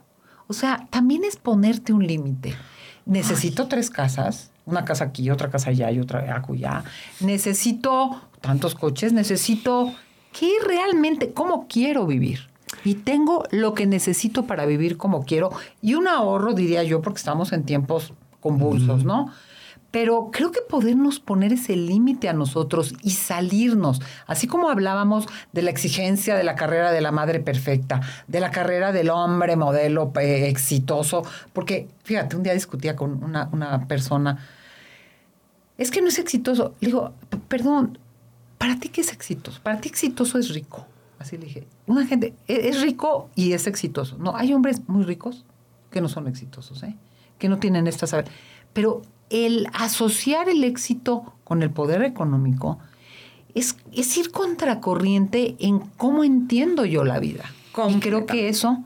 O sea, también es ponerte un límite. Necesito tres casas, una casa aquí, otra casa allá y otra acullá. Necesito tantos coches, necesito qué realmente, cómo quiero vivir. Y tengo lo que necesito para vivir como quiero. Y un ahorro, diría yo, porque estamos en tiempos convulsos, ¿no? Pero creo que podernos poner ese límite a nosotros y salirnos, así como hablábamos de la exigencia de la carrera de la madre perfecta, de la carrera del hombre modelo eh, exitoso, porque fíjate, un día discutía con una, una persona, es que no es exitoso. Le digo, "P- perdón, ¿para ti qué es exitoso? Para ti exitoso es rico. Así le dije, una gente e- es rico y es exitoso. No, hay hombres muy ricos que no son exitosos, ¿eh? que no tienen esta saber. Pero el asociar el éxito con el poder económico es, es ir contracorriente en cómo entiendo yo la vida. Y creo que eso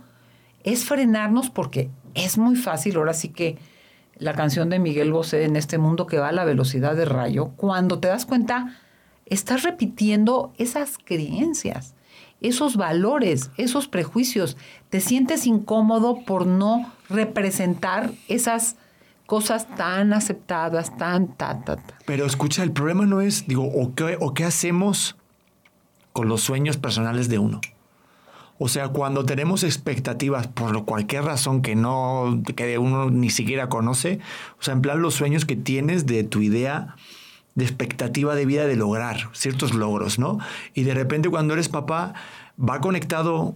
es frenarnos porque es muy fácil, ahora sí que la canción de Miguel Bosé en este mundo que va a la velocidad de rayo, cuando te das cuenta, estás repitiendo esas creencias, esos valores, esos prejuicios. Te sientes incómodo por no representar esas cosas tan aceptadas, tan, ta, ta, ta. Pero escucha, el problema no es, digo, o qué, o qué hacemos con los sueños personales de uno. O sea, cuando tenemos expectativas por cualquier razón que no, que uno ni siquiera conoce, o sea, en plan los sueños que tienes de tu idea de expectativa de vida de lograr ciertos logros, ¿no? Y de repente cuando eres papá, va conectado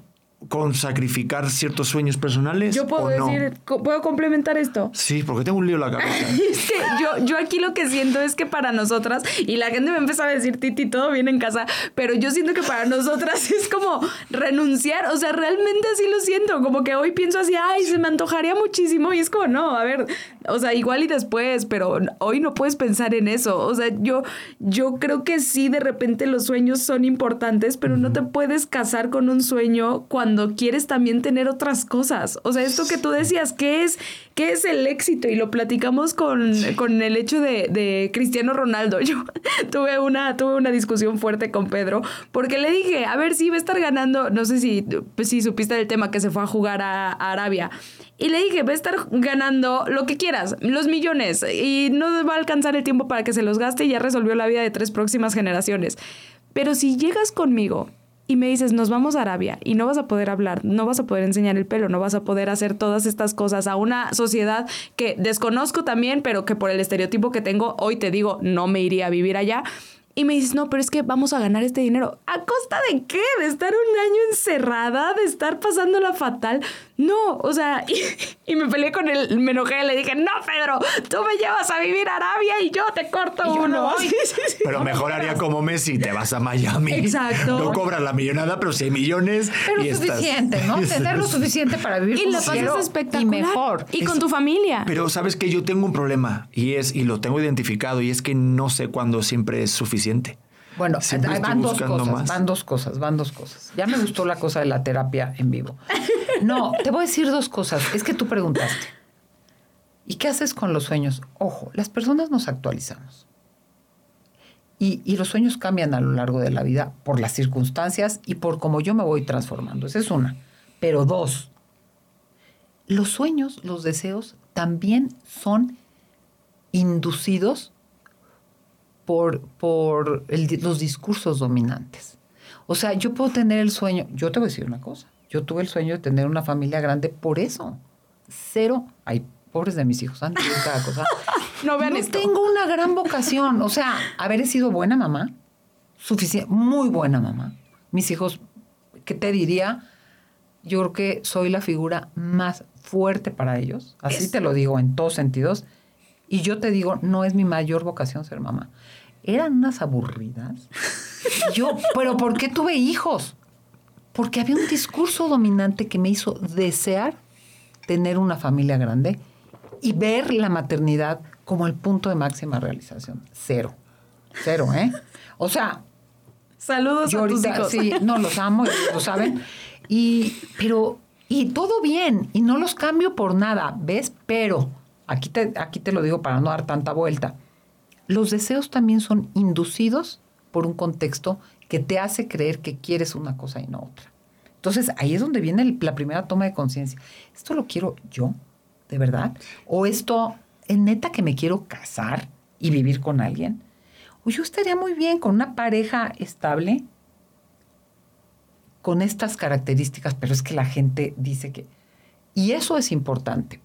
con sacrificar ciertos sueños personales? Yo puedo decir, ¿puedo complementar esto? Sí, porque tengo un lío en la cabeza. es que yo, yo aquí lo que siento es que para nosotras, y la gente me empieza a decir, Titi, todo viene en casa, pero yo siento que para nosotras es como renunciar, o sea, realmente así lo siento, como que hoy pienso así, ay, se me antojaría muchísimo, y es como, no, a ver, o sea, igual y después, pero hoy no puedes pensar en eso, o sea, yo, yo creo que sí, de repente los sueños son importantes, pero no te puedes casar con un sueño cuando cuando quieres también tener otras cosas. O sea, esto que tú decías, ¿qué es, qué es el éxito? Y lo platicamos con, con el hecho de, de, Cristiano Ronaldo. Yo tuve una, tuve una discusión fuerte con Pedro porque le dije, a ver si va a estar ganando, no sé si, pues, si supiste del tema que se fue a jugar a, a Arabia. Y le dije, va a estar ganando lo que quieras, los millones, y no va a alcanzar el tiempo para que se los gaste y ya resolvió la vida de tres próximas generaciones. Pero si llegas conmigo y me dices, nos vamos a Arabia y no vas a poder hablar, no vas a poder enseñar el pelo, no vas a poder hacer todas estas cosas a una sociedad que desconozco también, pero que por el estereotipo que tengo, hoy te digo, no me iría a vivir allá. Y me dices, no, pero es que vamos a ganar este dinero. ¿A costa de qué? ¿De estar un año encerrada? ¿De estar pasándola fatal? No, o sea, y, me peleé con él, me enojé, le dije, no, Pedro, tú me llevas a vivir a Arabia y yo te corto uno. pero mejor haría como Messi, te vas a Miami. Exacto. No cobras la millonada, pero si hay millones. Pero y suficiente, ¿no? Tener lo suficiente para vivir y la pasas espectacular. Y mejor. Y con tu familia. Pero sabes que yo tengo un problema y es, y lo tengo identificado, y es que no sé cuándo siempre es suficiente. Bueno, van dos cosas, van dos cosas, van dos cosas. Ya me gustó la cosa de la terapia en vivo. No, te voy a decir dos cosas. Es que tú preguntaste. ¿Y qué haces con los sueños? Ojo, las personas nos actualizamos. Y, y, los sueños cambian a lo largo de la vida por las circunstancias y por cómo yo me voy transformando. Esa es una. Pero dos, los sueños, los deseos también son inducidos por, por los discursos dominantes. O sea, yo puedo tener el sueño, yo te voy a decir una cosa, yo tuve el sueño de tener una familia grande por eso. Cero, ay, pobres de mis hijos, han cada cosa. no vean no tengo una gran vocación, o sea, haber sido buena mamá, suficiente, muy buena mamá. Mis hijos, ¿qué te diría? Yo creo que soy la figura más fuerte para ellos, así te lo digo en todos sentidos. Y yo te digo, no es mi mayor vocación ser mamá. Eran unas aburridas. Yo, pero ¿por qué tuve hijos? Porque había un discurso dominante que me hizo desear tener una familia grande y ver la maternidad como el punto de máxima realización. Cero. Cero, ¿eh? O sea. Saludos a tus hijos. Sí, no los amo, lo saben. Y, pero, y todo bien, y no los cambio por nada, ¿ves? Pero aquí te, aquí te lo digo para no dar tanta vuelta, los deseos también son inducidos por un contexto que te hace creer que quieres una cosa y no otra. Entonces ahí es donde viene la primera toma de conciencia. ¿Esto lo quiero yo? ¿De verdad? ¿O esto es neta que me quiero casar y vivir con alguien? ¿O yo estaría muy bien con una pareja estable con estas características? Pero es que la gente dice que... Y eso es importante,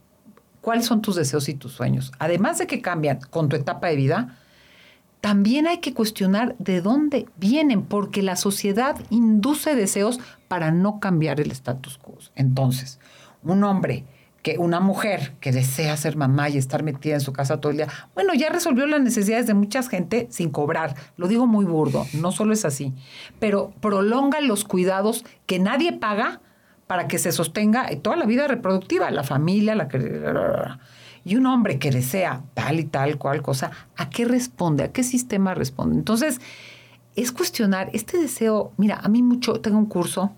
cuáles son tus deseos y tus sueños. Además de que cambian con tu etapa de vida, también hay que cuestionar de dónde vienen, porque la sociedad induce deseos para no cambiar el status quo. Entonces, un hombre que una mujer que desea ser mamá y estar metida en su casa todo el día, bueno, ya resolvió las necesidades de mucha gente sin cobrar. Lo digo muy burdo, no solo es así, pero prolonga los cuidados que nadie paga para que se sostenga toda la vida reproductiva, la familia, la y un hombre que desea tal y tal cual cosa, ¿a qué responde? ¿A qué sistema responde? Entonces, es cuestionar este deseo. Mira, a mí mucho, tengo un curso,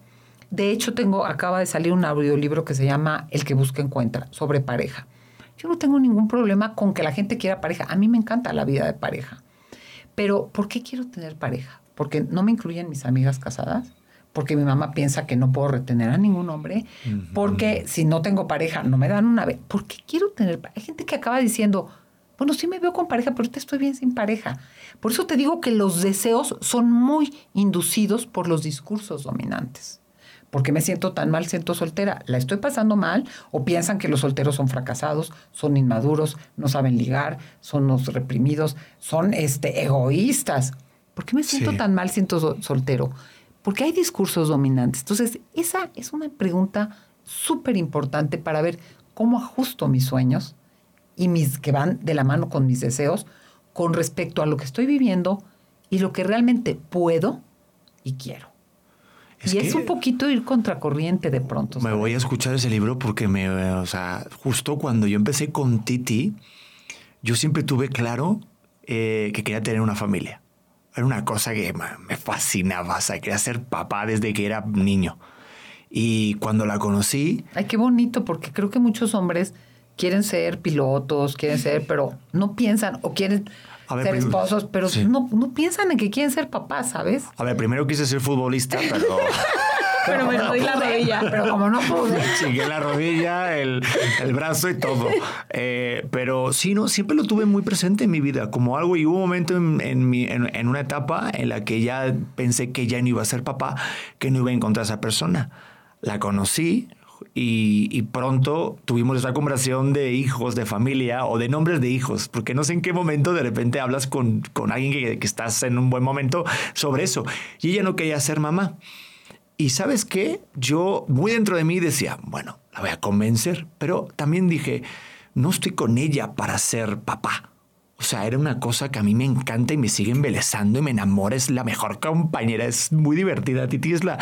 de hecho tengo, acaba de salir un audiolibro que se llama El que busca encuentra, sobre pareja. Yo no tengo ningún problema con que la gente quiera pareja. A mí me encanta la vida de pareja. Pero, ¿por qué quiero tener pareja? Porque no me incluyen mis amigas casadas, porque mi mamá piensa que no puedo retener a ningún hombre, porque si no tengo pareja no me dan una vez. ¿Por qué quiero tener pareja? Hay gente que acaba diciendo, bueno, sí me veo con pareja, pero ahorita estoy bien sin pareja. Por eso te digo que los deseos son muy inducidos por los discursos dominantes. ¿Por qué me siento tan mal siento soltera? ¿La estoy pasando mal? ¿O piensan que los solteros son fracasados, son inmaduros, no saben ligar, son los reprimidos, son este, egoístas? ¿Por qué me siento tan mal siento soltero? Porque hay discursos dominantes. Entonces, esa es una pregunta súper importante para ver cómo ajusto mis sueños y mis que van de la mano con mis deseos con respecto a lo que estoy viviendo y lo que realmente puedo y quiero y es un poquito ir contracorriente de pronto. Me voy a escuchar ese libro porque me, o sea, justo cuando yo empecé con Titi, yo siempre tuve claro eh, que quería tener una familia. Era una cosa que me fascinaba, o sea, quería ser papá desde que era niño. Y cuando la conocí... Ay, qué bonito, porque creo que muchos hombres quieren ser pilotos, quieren ser, pero no piensan o quieren ser esposos, pero no, no piensan en que quieren ser papás, ¿sabes? A ver, primero quise ser futbolista, pero... Pero me doy la rodilla. Pero como no pude. Chingué la rodilla, el, el brazo y todo. Eh, pero sí, no, siempre lo tuve muy presente en mi vida, como algo. Y hubo un momento en, en, mi, en, en, una etapa en la que ya pensé que ya no iba a ser papá, que no iba a encontrar a esa persona. La conocí, y, pronto tuvimos esa conversación de hijos, de familia o de nombres de hijos, porque no sé en qué momento de repente hablas con, con alguien que, que, estás en un buen momento sobre eso. Y ella no quería ser mamá. Y sabes qué, yo muy dentro de mí decía, bueno, la voy a convencer, pero también dije, no estoy con ella para ser papá. O sea, era una cosa que a mí me encanta y me sigue embelezando y me enamora. Es la mejor compañera, es muy divertida. Titi es la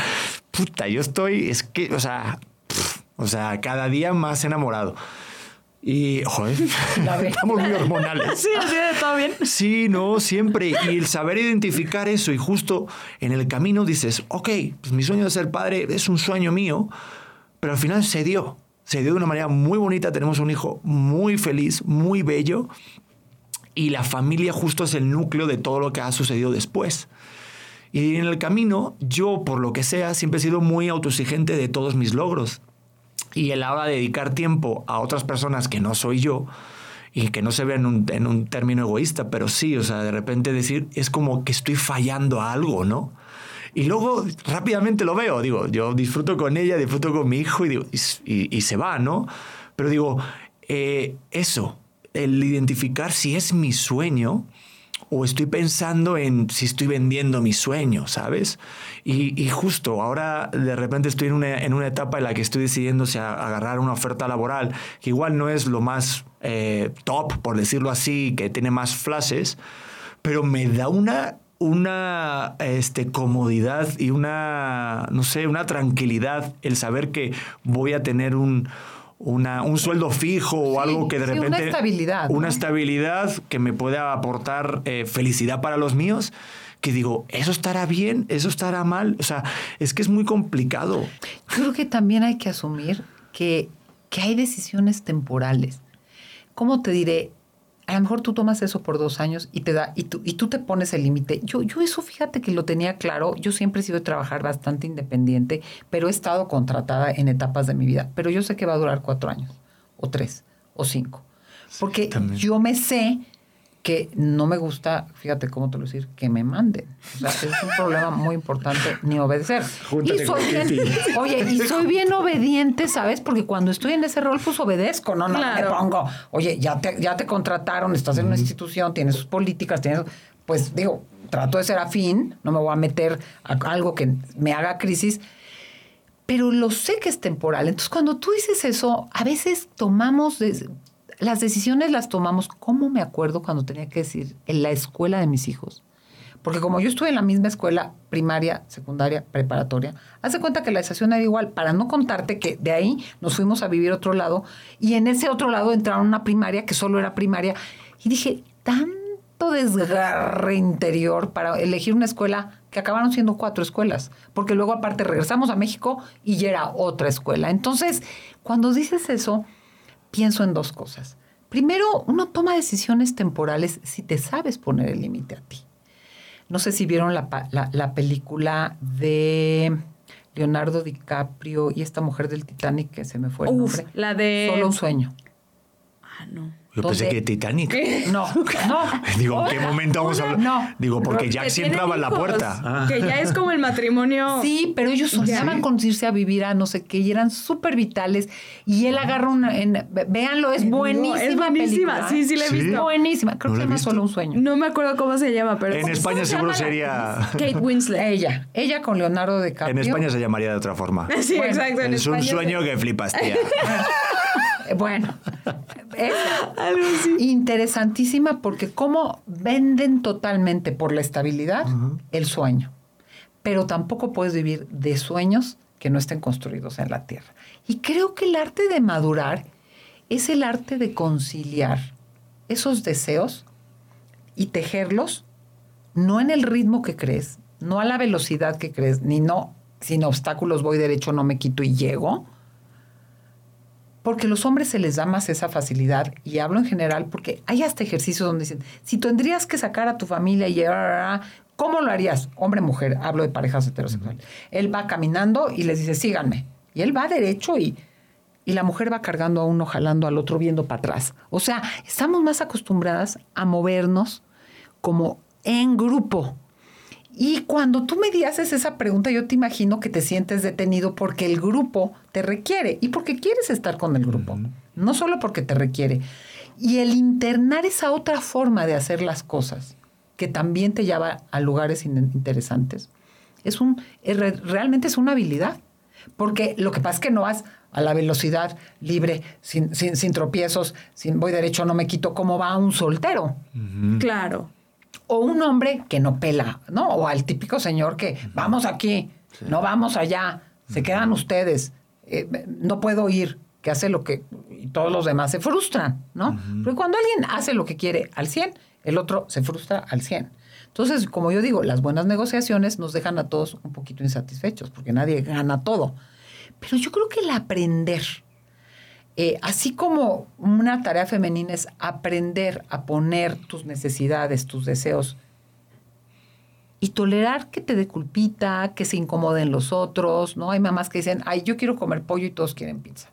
puta. Yo estoy, es que, o sea, o sea, cada día más enamorado. Y, joder, estamos muy hormonales. Sí, sí, todo bien. Sí, no, siempre. Y el saber identificar eso y justo en el camino dices, ok, pues mi sueño de ser padre es un sueño mío, pero al final se dio. Se dio de una manera muy bonita. Tenemos un hijo muy feliz, muy bello. Y la familia justo es el núcleo de todo lo que ha sucedido después. Y en el camino, yo, por lo que sea, siempre he sido muy autoexigente de todos mis logros y el ahora dedicar tiempo a otras personas que no soy yo y que no se ve en un, en un término egoísta, pero sí, o sea, de repente decir, es como que estoy fallando a algo, ¿no? Y luego rápidamente lo veo, digo, yo disfruto con ella, disfruto con mi hijo y, y se va, ¿no? Pero digo, eh, eso, el identificar si es mi sueño, o estoy pensando en si estoy vendiendo mi sueño, ¿sabes? Y, justo ahora de repente estoy en una, etapa en la que estoy decidiendo si agarrar una oferta laboral, que igual no es lo más eh, top, por decirlo así, que tiene más flashes, pero me da una una este, comodidad y una, no sé, una tranquilidad el saber que voy a tener un, una, un sueldo fijo o algo que de repente... Una estabilidad. Una estabilidad que me pueda aportar eh, felicidad para los míos que digo, ¿eso estará bien? ¿Eso estará mal? O sea, es que es muy complicado. Creo que también hay que asumir que, que hay decisiones temporales. ¿Cómo te diré? A lo mejor tú tomas eso por dos años y te da, y tú, y tú te pones el límite. Yo, yo eso fíjate que lo tenía claro. Yo siempre he sido de trabajar bastante independiente, pero he estado contratada en etapas de mi vida. Pero yo sé que va a durar cuatro años, o tres, o cinco. Porque yo me sé que no me gusta, fíjate cómo te lo decir, que me manden. O sea, es un problema muy importante ni obedecer. y soy bien, oye, y soy bien obediente, ¿sabes? Porque cuando estoy en ese rol, pues obedezco, no, no me pongo, oye, ya te, ya te contrataron, estás en una institución, tienes sus políticas, tienes, pues digo, trato de ser afín, no me voy a meter a algo que me haga crisis, pero lo sé que es temporal. Entonces, cuando tú dices eso, a veces tomamos, las decisiones las tomamos, ¿cómo me acuerdo cuando tenía que decir en la escuela de mis hijos? Porque como yo estuve en la misma escuela primaria, secundaria, preparatoria, hace cuenta que la decisión era igual, para no contarte que de ahí nos fuimos a vivir otro lado y en ese otro lado entraron una primaria que solo era primaria. Y dije, tan tanto desgarre interior para elegir una escuela que acabaron siendo cuatro escuelas, porque luego aparte regresamos a México y ya era otra escuela. Entonces, cuando dices eso, pienso en dos cosas. Primero, uno toma decisiones temporales si te sabes poner el límite a ti. No sé si vieron la, la película de Leonardo DiCaprio y esta mujer del Titanic que se me fue el nombre. La de. Solo un sueño. Ah, no. Yo pensé que Titanic. No, no. Digo, ¿en qué momento vamos a hablar? No. Digo, porque Jack sí entraba en la puerta. Ah. Que ya es como el matrimonio. Sí, pero ellos soñaban con irse a vivir a no sé qué y eran súper vitales. Y él agarra una. En, véanlo, es buenísima. es buenísima, película, sí, sí la he Sí. visto. Buenísima. Creo ¿No que se llama solo un sueño. No me acuerdo cómo se llama, pero. En España seguro sería. Kate Winslet. Ella. Ella con Leonardo DiCaprio. En España se llamaría de otra forma. Sí, Bueno, exacto. En Es un sueño que flipas, tía. Bueno, es Algo así. interesantísima porque cómo venden totalmente por la estabilidad el sueño. Pero tampoco puedes vivir de sueños que no estén construidos en la tierra. Y creo que el arte de madurar es el arte de conciliar esos deseos y tejerlos no en el ritmo que crees, no a la velocidad que crees, ni no sin obstáculos voy derecho, no me quito y llego, porque los hombres se les da más esa facilidad, y hablo en general porque hay hasta ejercicios donde dicen, si tendrías que sacar a tu familia y llevar, ¿cómo lo harías? Hombre, mujer, hablo de parejas heterosexuales. Él va caminando y les dice, síganme. Y él va derecho y, y la mujer va cargando a uno, jalando al otro, viendo para atrás. O sea, estamos más acostumbradas a movernos como en grupo. Y cuando tú me haces esa pregunta, yo te imagino que te sientes detenido porque el grupo te requiere y porque quieres estar con el grupo, no solo porque te requiere. Y el internar esa otra forma de hacer las cosas, que también te lleva a lugares in- interesantes, es un, es re- realmente es una habilidad. Porque lo que pasa es que no vas a la velocidad libre, sin, sin, sin tropiezos, sin voy derecho, no me quito, como va un soltero Claro. O un hombre que no pela, ¿no? O al típico señor que vamos aquí, no vamos allá, se quedan ustedes, eh, no puedo ir, que hace lo que y todos los demás se frustran, ¿no? Porque cuando alguien hace lo que quiere al 100, el otro se frustra al 100. Entonces, como yo digo, las buenas negociaciones nos dejan a todos un poquito insatisfechos, porque nadie gana todo. Pero yo creo que el aprender, eh, así como una tarea femenina es aprender a poner tus necesidades, tus deseos y tolerar que te dé culpita, que se incomoden los otros, ¿no? Hay mamás que dicen, ay, yo quiero comer pollo y todos quieren pizza.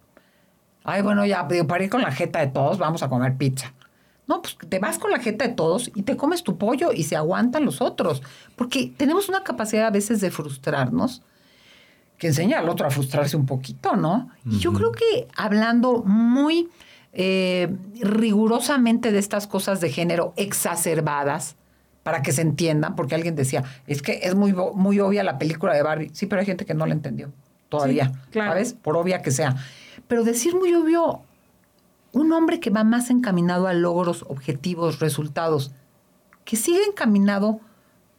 Ay, bueno, ya, para ir con la jeta de todos, vamos a comer pizza. No, pues te vas con la jeta de todos y te comes tu pollo y se aguantan los otros. Porque tenemos una capacidad a veces de frustrarnos que enseña al otro a frustrarse un poquito, ¿no? Y yo creo que hablando muy eh, rigurosamente de estas cosas de género exacerbadas, para que se entiendan, porque alguien decía, es que es muy, muy obvia la película de Barbie. Sí, pero hay gente que no la entendió todavía, Sí, claro. ¿sabes? Por obvia que sea. Pero decir muy obvio, un hombre que va más encaminado a logros, objetivos, resultados, que siga encaminado,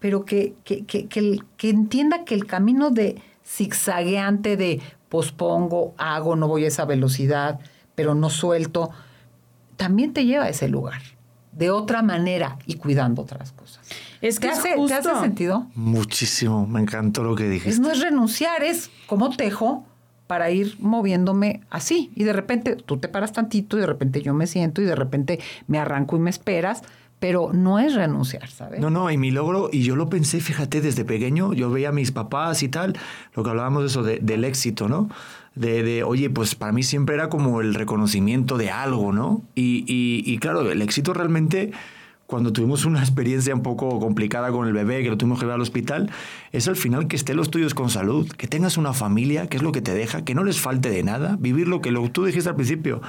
pero que, que, que, que el- que entienda que el camino de zigzagueante de pospongo, hago, no voy a esa velocidad, pero no suelto, también te lleva a ese lugar, de otra manera y cuidando otras cosas. Es que ¿Te es hace, ¿te hace justo. sentido? Muchísimo, me encantó lo que Es, dijiste. no es renunciar, es como tejo para ir moviéndome así. Y de repente tú te paras tantito y de repente yo me siento y de repente me arranco y me esperas, pero no es renunciar, ¿sabes? No, no, y mi logro, y yo lo pensé, fíjate, desde pequeño, yo veía a mis papás y tal, lo que hablábamos de eso, de- del éxito, ¿no? De, de, oye, pues para mí siempre era como el reconocimiento de algo, ¿no? Y, y- y claro, el éxito realmente, cuando tuvimos una experiencia un poco complicada con el bebé, que lo tuvimos que llevar al hospital, es al final que estén los tuyos con salud, que tengas una familia, que es lo que te deja, que no les falte de nada, vivir lo que lo, tú dijiste al principio,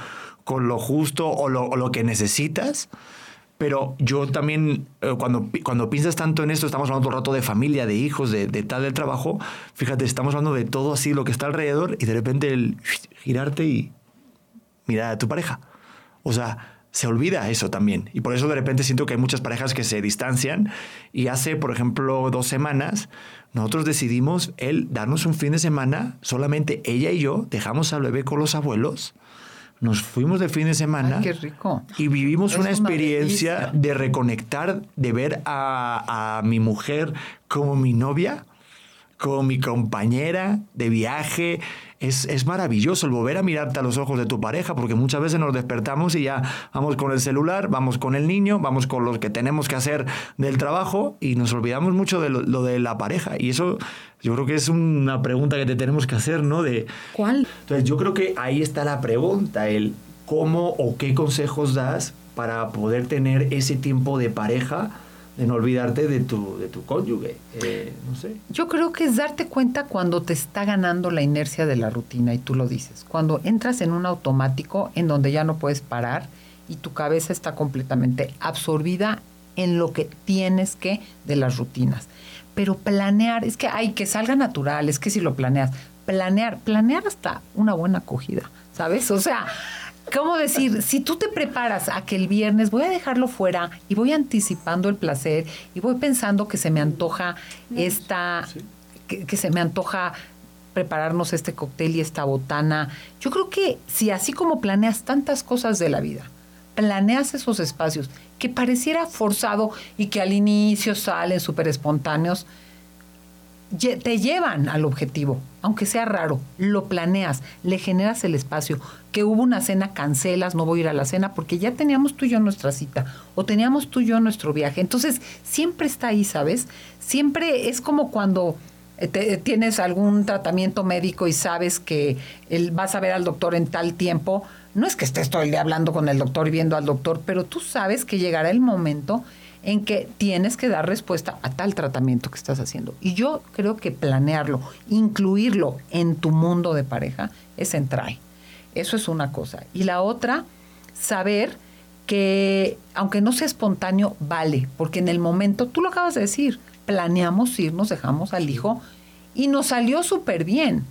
con lo justo o lo, o lo que necesitas. Pero yo también, eh, cuando, cuando piensas tanto en esto, estamos hablando todo rato de familia, de hijos, de, de tal, del trabajo. Fíjate, estamos hablando de todo así, lo que está alrededor, y de repente el girarte y mirar a tu pareja. O sea, se olvida eso también. Y por eso de repente siento que hay muchas parejas que se distancian. Y hace, por ejemplo, dos semanas, nosotros decidimos él darnos un fin de semana, solamente ella y yo, dejamos al bebé con los abuelos nos fuimos de fin de semana. Ay, qué rico. Y vivimos Es una experiencia de reconectar, de ver a, a mi mujer como mi novia, como mi compañera de viaje. Es, es maravilloso el volver a mirarte a los ojos de tu pareja, porque muchas veces nos despertamos y ya vamos con el celular, vamos con el niño, vamos con lo que tenemos que hacer del trabajo y nos olvidamos mucho de lo, lo de la pareja. Y eso yo creo que es una pregunta que te tenemos que hacer, ¿no? De, ¿Cuál? entonces yo creo que ahí está la pregunta, el cómo o qué consejos das para poder tener ese tiempo de pareja, de no olvidarte de tu, de tu cónyuge. Eh, no sé. Yo creo que es darte cuenta cuando te está ganando la inercia de la rutina y tú lo dices. Cuando entras en un automático en donde ya no puedes parar y tu cabeza está completamente absorbida en lo que tienes que de las rutinas. Pero planear, es que hay que salga natural, es que si lo planeas, planear, planear hasta una buena acogida, ¿sabes? O sea, ¿cómo decir? Si tú te preparas a que el viernes voy a dejarlo fuera y voy anticipando el placer y voy pensando que se me antoja esta, que, que se me antoja prepararnos este cóctel y esta botana. Yo creo que si así como planeas tantas cosas de la vida, planeas esos espacios que pareciera forzado y que al inicio salen súper espontáneos, te llevan al objetivo, aunque sea raro, lo planeas, le generas el espacio, que hubo una cena, cancelas, no voy a ir a la cena porque ya teníamos tú y yo nuestra cita o teníamos tú y yo nuestro viaje. Entonces, siempre está ahí, ¿sabes? Siempre es como cuando eh, te- tienes algún tratamiento médico y sabes que el- vas a ver al doctor en tal tiempo. No es que estés todo el día hablando con el doctor y viendo al doctor, pero tú sabes que llegará el momento en que tienes que dar respuesta a tal tratamiento que estás haciendo. Y yo creo que planearlo, incluirlo en tu mundo de pareja, es entrar. Eso es una cosa. Y la otra, saber que aunque no sea espontáneo, vale, porque en el momento, tú lo acabas de decir, planeamos irnos, dejamos al hijo y nos salió súper bien.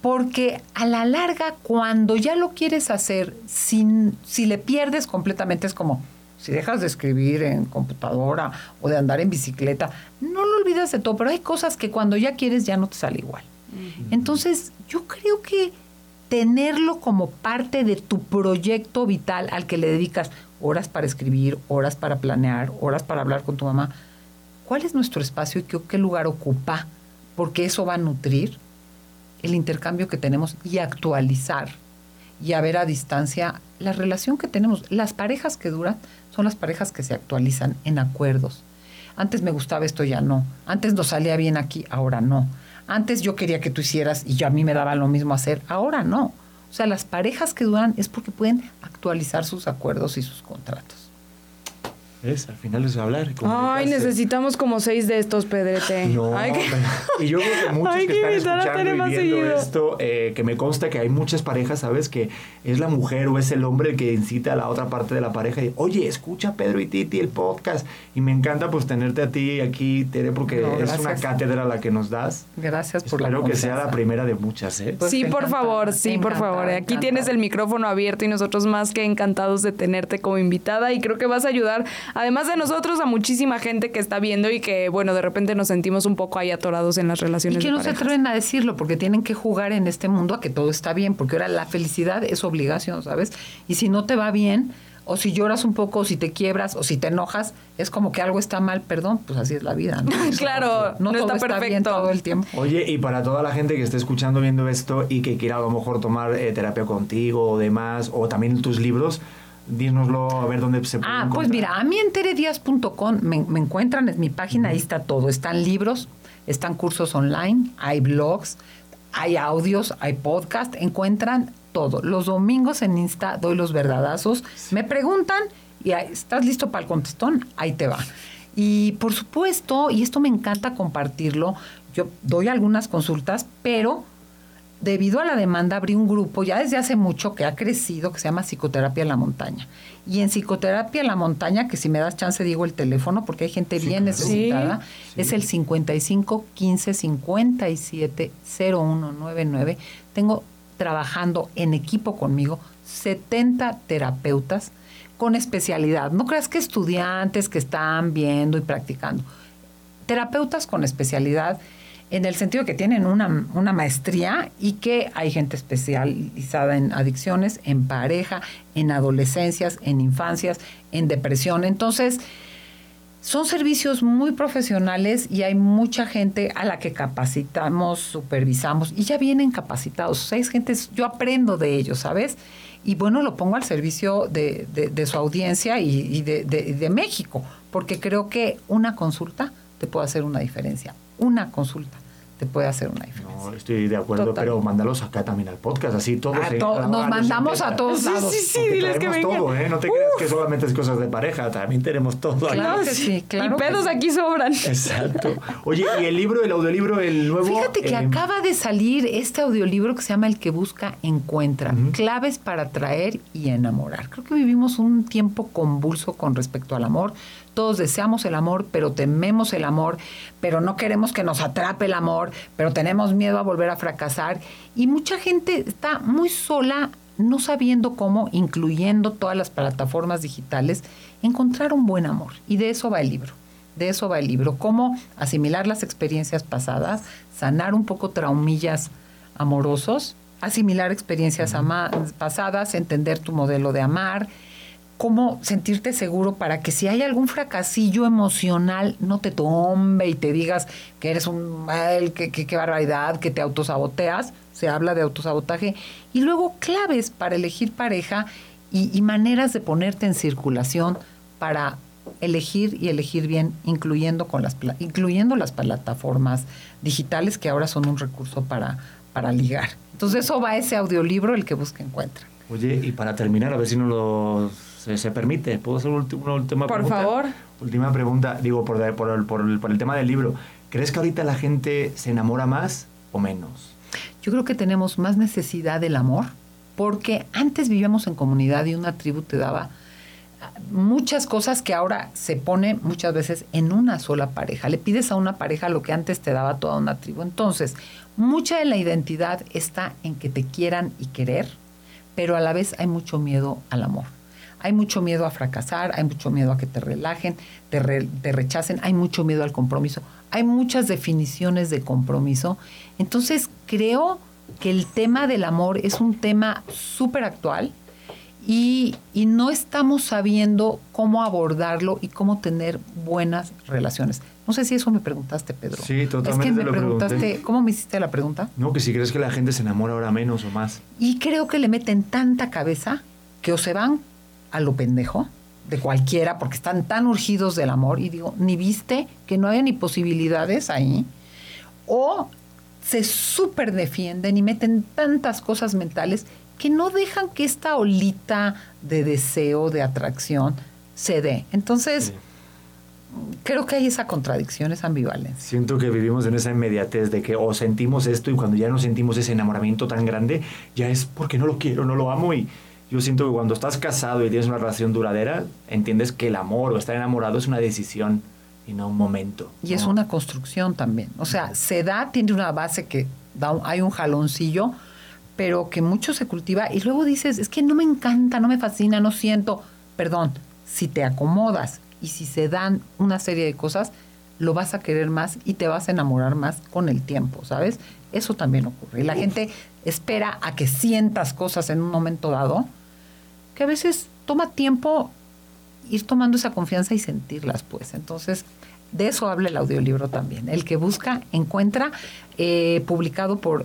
Porque a la larga, cuando ya lo quieres hacer, sin, si le pierdes completamente, es como si dejas de escribir en computadora o de andar en bicicleta, no lo olvidas de todo, pero hay cosas que cuando ya quieres ya no te sale igual. Entonces, yo creo que tenerlo como parte de tu proyecto vital al que le dedicas horas para escribir, horas para planear, horas para hablar con tu mamá, ¿cuál es nuestro espacio y qué, qué lugar ocupa? Porque eso va a nutrir el intercambio que tenemos y actualizar y a ver a distancia la relación que tenemos. Las parejas que duran son las parejas que se actualizan en acuerdos. Antes me gustaba esto, ya no. Antes nos salía bien aquí, ahora no. Antes yo quería que tú hicieras y yo a mí me daba lo mismo hacer, ahora no. O sea, las parejas que duran es porque pueden actualizar sus acuerdos y sus contratos. ¿Ves? Al final es hablar. Ay, necesitamos como seis de estos, Pedrete. No, Ay, que- y yo creo que muchos Hay que, que están invitar a escuchando y viendo seguido. esto, eh, que me consta que hay muchas parejas, ¿sabes? Que es la mujer o es el hombre el que incita a la otra parte de la pareja y, oye, escucha Pedro y Titi el podcast. Y me encanta pues tenerte a ti aquí, Tere, porque No, es una cátedra la que nos das. Gracias por la Espero que sea la primera de muchas, ¿eh? Pues sí, por favor, sí, por favor. Aquí tienes el micrófono abierto y nosotros más que encantados de tenerte como invitada y creo que vas a ayudar, además de nosotros, a muchísima gente que está viendo y que, bueno, de repente nos sentimos un poco ahí atorados en las Y relaciones. que de no se atreven a decirlo porque tienen que jugar en este mundo a que todo está bien, porque ahora la felicidad es obligación, ¿sabes? Y si no te va bien, o si lloras un poco, o si te quiebras, o si te enojas, es como que algo está mal, perdón, pues así es la vida, ¿no? Claro, no todo está bien perfecto. todo el tiempo. Oye, y para toda la gente que esté escuchando, viendo esto y que quiera a lo mejor tomar eh, terapia contigo o demás, o también tus libros, dínoslo a ver dónde se puede Ah, pues mira, a mí en teredias.com me, me encuentran, en mi página, ahí está todo. Están libros, están cursos online, hay blogs, hay audios, hay podcast, encuentran todo. Los domingos en Insta doy los verdadazos, me preguntan y ¿estás listo para el contestón? Ahí te va. Y por supuesto, y esto me encanta compartirlo, yo doy algunas consultas, pero debido a la demanda abrí un grupo ya desde hace mucho que ha crecido, que se llama Psicoterapia en la Montaña. Y en Psicoterapia en la Montaña, que si me das chance digo el teléfono, porque hay gente Sí, bien claro. necesitada, Sí. es el 55 15 57 0199. Tengo trabajando en equipo conmigo 70 terapeutas con especialidad. No creas que estudiantes que están viendo y practicando terapeutas con especialidad en el sentido que tienen una, una, maestría y que hay gente especializada en adicciones, en pareja, en adolescencias, en infancias, en depresión. Entonces, son servicios muy profesionales y hay mucha gente a la que capacitamos, supervisamos y ya vienen capacitados. O sea, es gente, yo aprendo de ellos, ¿sabes? Y bueno, lo pongo al servicio de, su audiencia y, de México, porque creo que una consulta te puede hacer una diferencia. Una consulta te puede hacer una diferencia. No, estoy de acuerdo, pero mándalos acá también al podcast, así todos. nos mandamos a todos lados. Sí, sí, sí, diles que vengan. todo, ¿eh? No te creas que solamente es cosas de pareja, también tenemos todo claro aquí. Que sí, claro. Y pedos aquí sobran. Exacto. Oye, ¿y el libro, el audiolibro, el nuevo? Fíjate que eh, acaba de salir este audiolibro que se llama El que busca, encuentra. Claves para atraer y enamorar. Creo que vivimos un tiempo convulso con respecto al amor todos deseamos el amor, pero tememos el amor, pero no queremos que nos atrape el amor, pero tenemos miedo a volver a fracasar. Y mucha gente está muy sola, no sabiendo cómo, incluyendo todas las plataformas digitales, encontrar un buen amor. Y de eso va el libro. De eso va el libro. Cómo asimilar las experiencias pasadas, sanar un poco traumillas amorosos, asimilar experiencias pasadas, entender tu modelo de amar, cómo sentirte seguro para que si hay algún fracasillo emocional no te tombe y te digas que eres un mal, que, qué barbaridad, que te autosaboteas, se habla de autosabotaje, y luego claves para elegir pareja y, maneras de ponerte en circulación para elegir y elegir bien, incluyendo, con las, incluyendo las plataformas digitales que ahora son un recurso para, para ligar. Entonces eso va ese audiolibro, el que busca encuentra. Oye, y para terminar, a ver si no lo se, permite. ¿Puedo hacer una última pregunta? Por favor. Última pregunta, digo, por, por, por, por el tema del libro. ¿Crees que ahorita la gente se enamora más o menos? Yo creo que tenemos más necesidad del amor, porque antes vivíamos en comunidad y una tribu te daba muchas cosas que ahora se pone muchas veces en una sola pareja. Le pides a una pareja lo que antes te daba toda una tribu. Entonces, mucha de la identidad está en que te quieran y querer, pero a la vez hay mucho miedo al amor. Hay mucho miedo a fracasar, hay mucho miedo a que te relajen, te, rechacen, hay mucho miedo al compromiso. Hay muchas definiciones de compromiso. Entonces creo que el tema del amor es un tema súper actual y, no estamos sabiendo cómo abordarlo y cómo tener buenas relaciones. No sé si eso me preguntaste, Pedro. Sí, totalmente. Es que me preguntaste, ¿cómo me hiciste la pregunta? No, que si crees que la gente se enamora ahora menos o más. Y creo que le meten tanta cabeza que o se van a lo pendejo de cualquiera porque están tan urgidos del amor y digo, ni viste que no hay ni posibilidades ahí, o se súper defienden y meten tantas cosas mentales que no dejan que esta olita de deseo, de atracción, se dé. Entonces, creo que hay esa contradicción, esa ambivalencia. Siento que vivimos en esa inmediatez de que o sentimos esto y cuando ya no sentimos ese enamoramiento tan grande, ya es porque no lo quiero, no lo amo y yo siento que cuando estás casado y tienes una relación duradera, entiendes que el amor o estar enamorado es una decisión y no un momento. Y es una construcción también. O sea, se da, tiene una base que da hay un jaloncillo, pero que mucho se cultiva y luego dices, es que no me encanta, no me fascina, no siento. Perdón, si te acomodas y si se dan una serie de cosas, lo vas a querer más y te vas a enamorar más con el tiempo, ¿sabes? Eso también ocurre. Y la gente espera a que sientas cosas en un momento dado que a veces toma tiempo ir tomando esa confianza y sentirlas, pues. Entonces, de eso habla el audiolibro también. El que busca, encuentra, eh, publicado por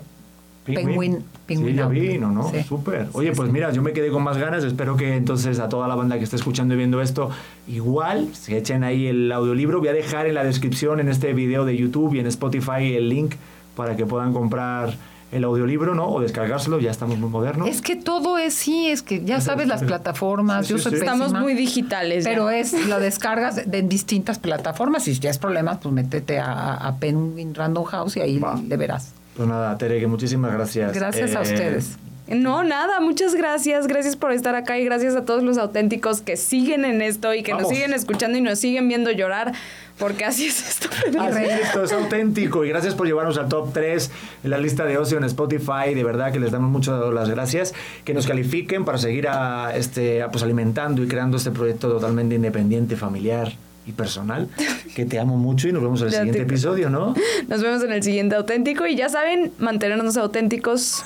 Penguin. Penguin sí, ya vino, ¿no? Súper. Oye, pues mira, yo me quedé con más ganas. Espero que entonces a toda la banda que esté escuchando y viendo esto, igual se echen ahí el audiolibro. Voy a dejar en la descripción en este video de YouTube y en Spotify el link para que puedan comprar el audiolibro, ¿no? O descargárselo, ya estamos muy modernos. Es que todo es, sí, es que ya sabes las plataformas, yo soy Estamos muy digitales. Pero es, lo descargas de, en distintas plataformas y si ya es problema, pues métete a, a Penguin Random House y ahí le verás. Pues nada, Tere, que muchísimas gracias. Gracias a eh, ustedes. No, nada, muchas gracias. Gracias por estar acá y gracias a todos los auténticos que siguen en esto y que nos siguen escuchando y nos siguen viendo llorar, porque así es esto. Así es esto, es auténtico. Y gracias por llevarnos al top 3 en la lista de ocio en Spotify. De verdad que les damos muchas las gracias. Que nos califiquen para seguir a, este, pues alimentando y creando este proyecto totalmente independiente, familiar y personal, que te amo mucho y nos vemos en el siguiente te- episodio, ¿no? Nos vemos en el siguiente auténtico y ya saben, mantenernos auténticos.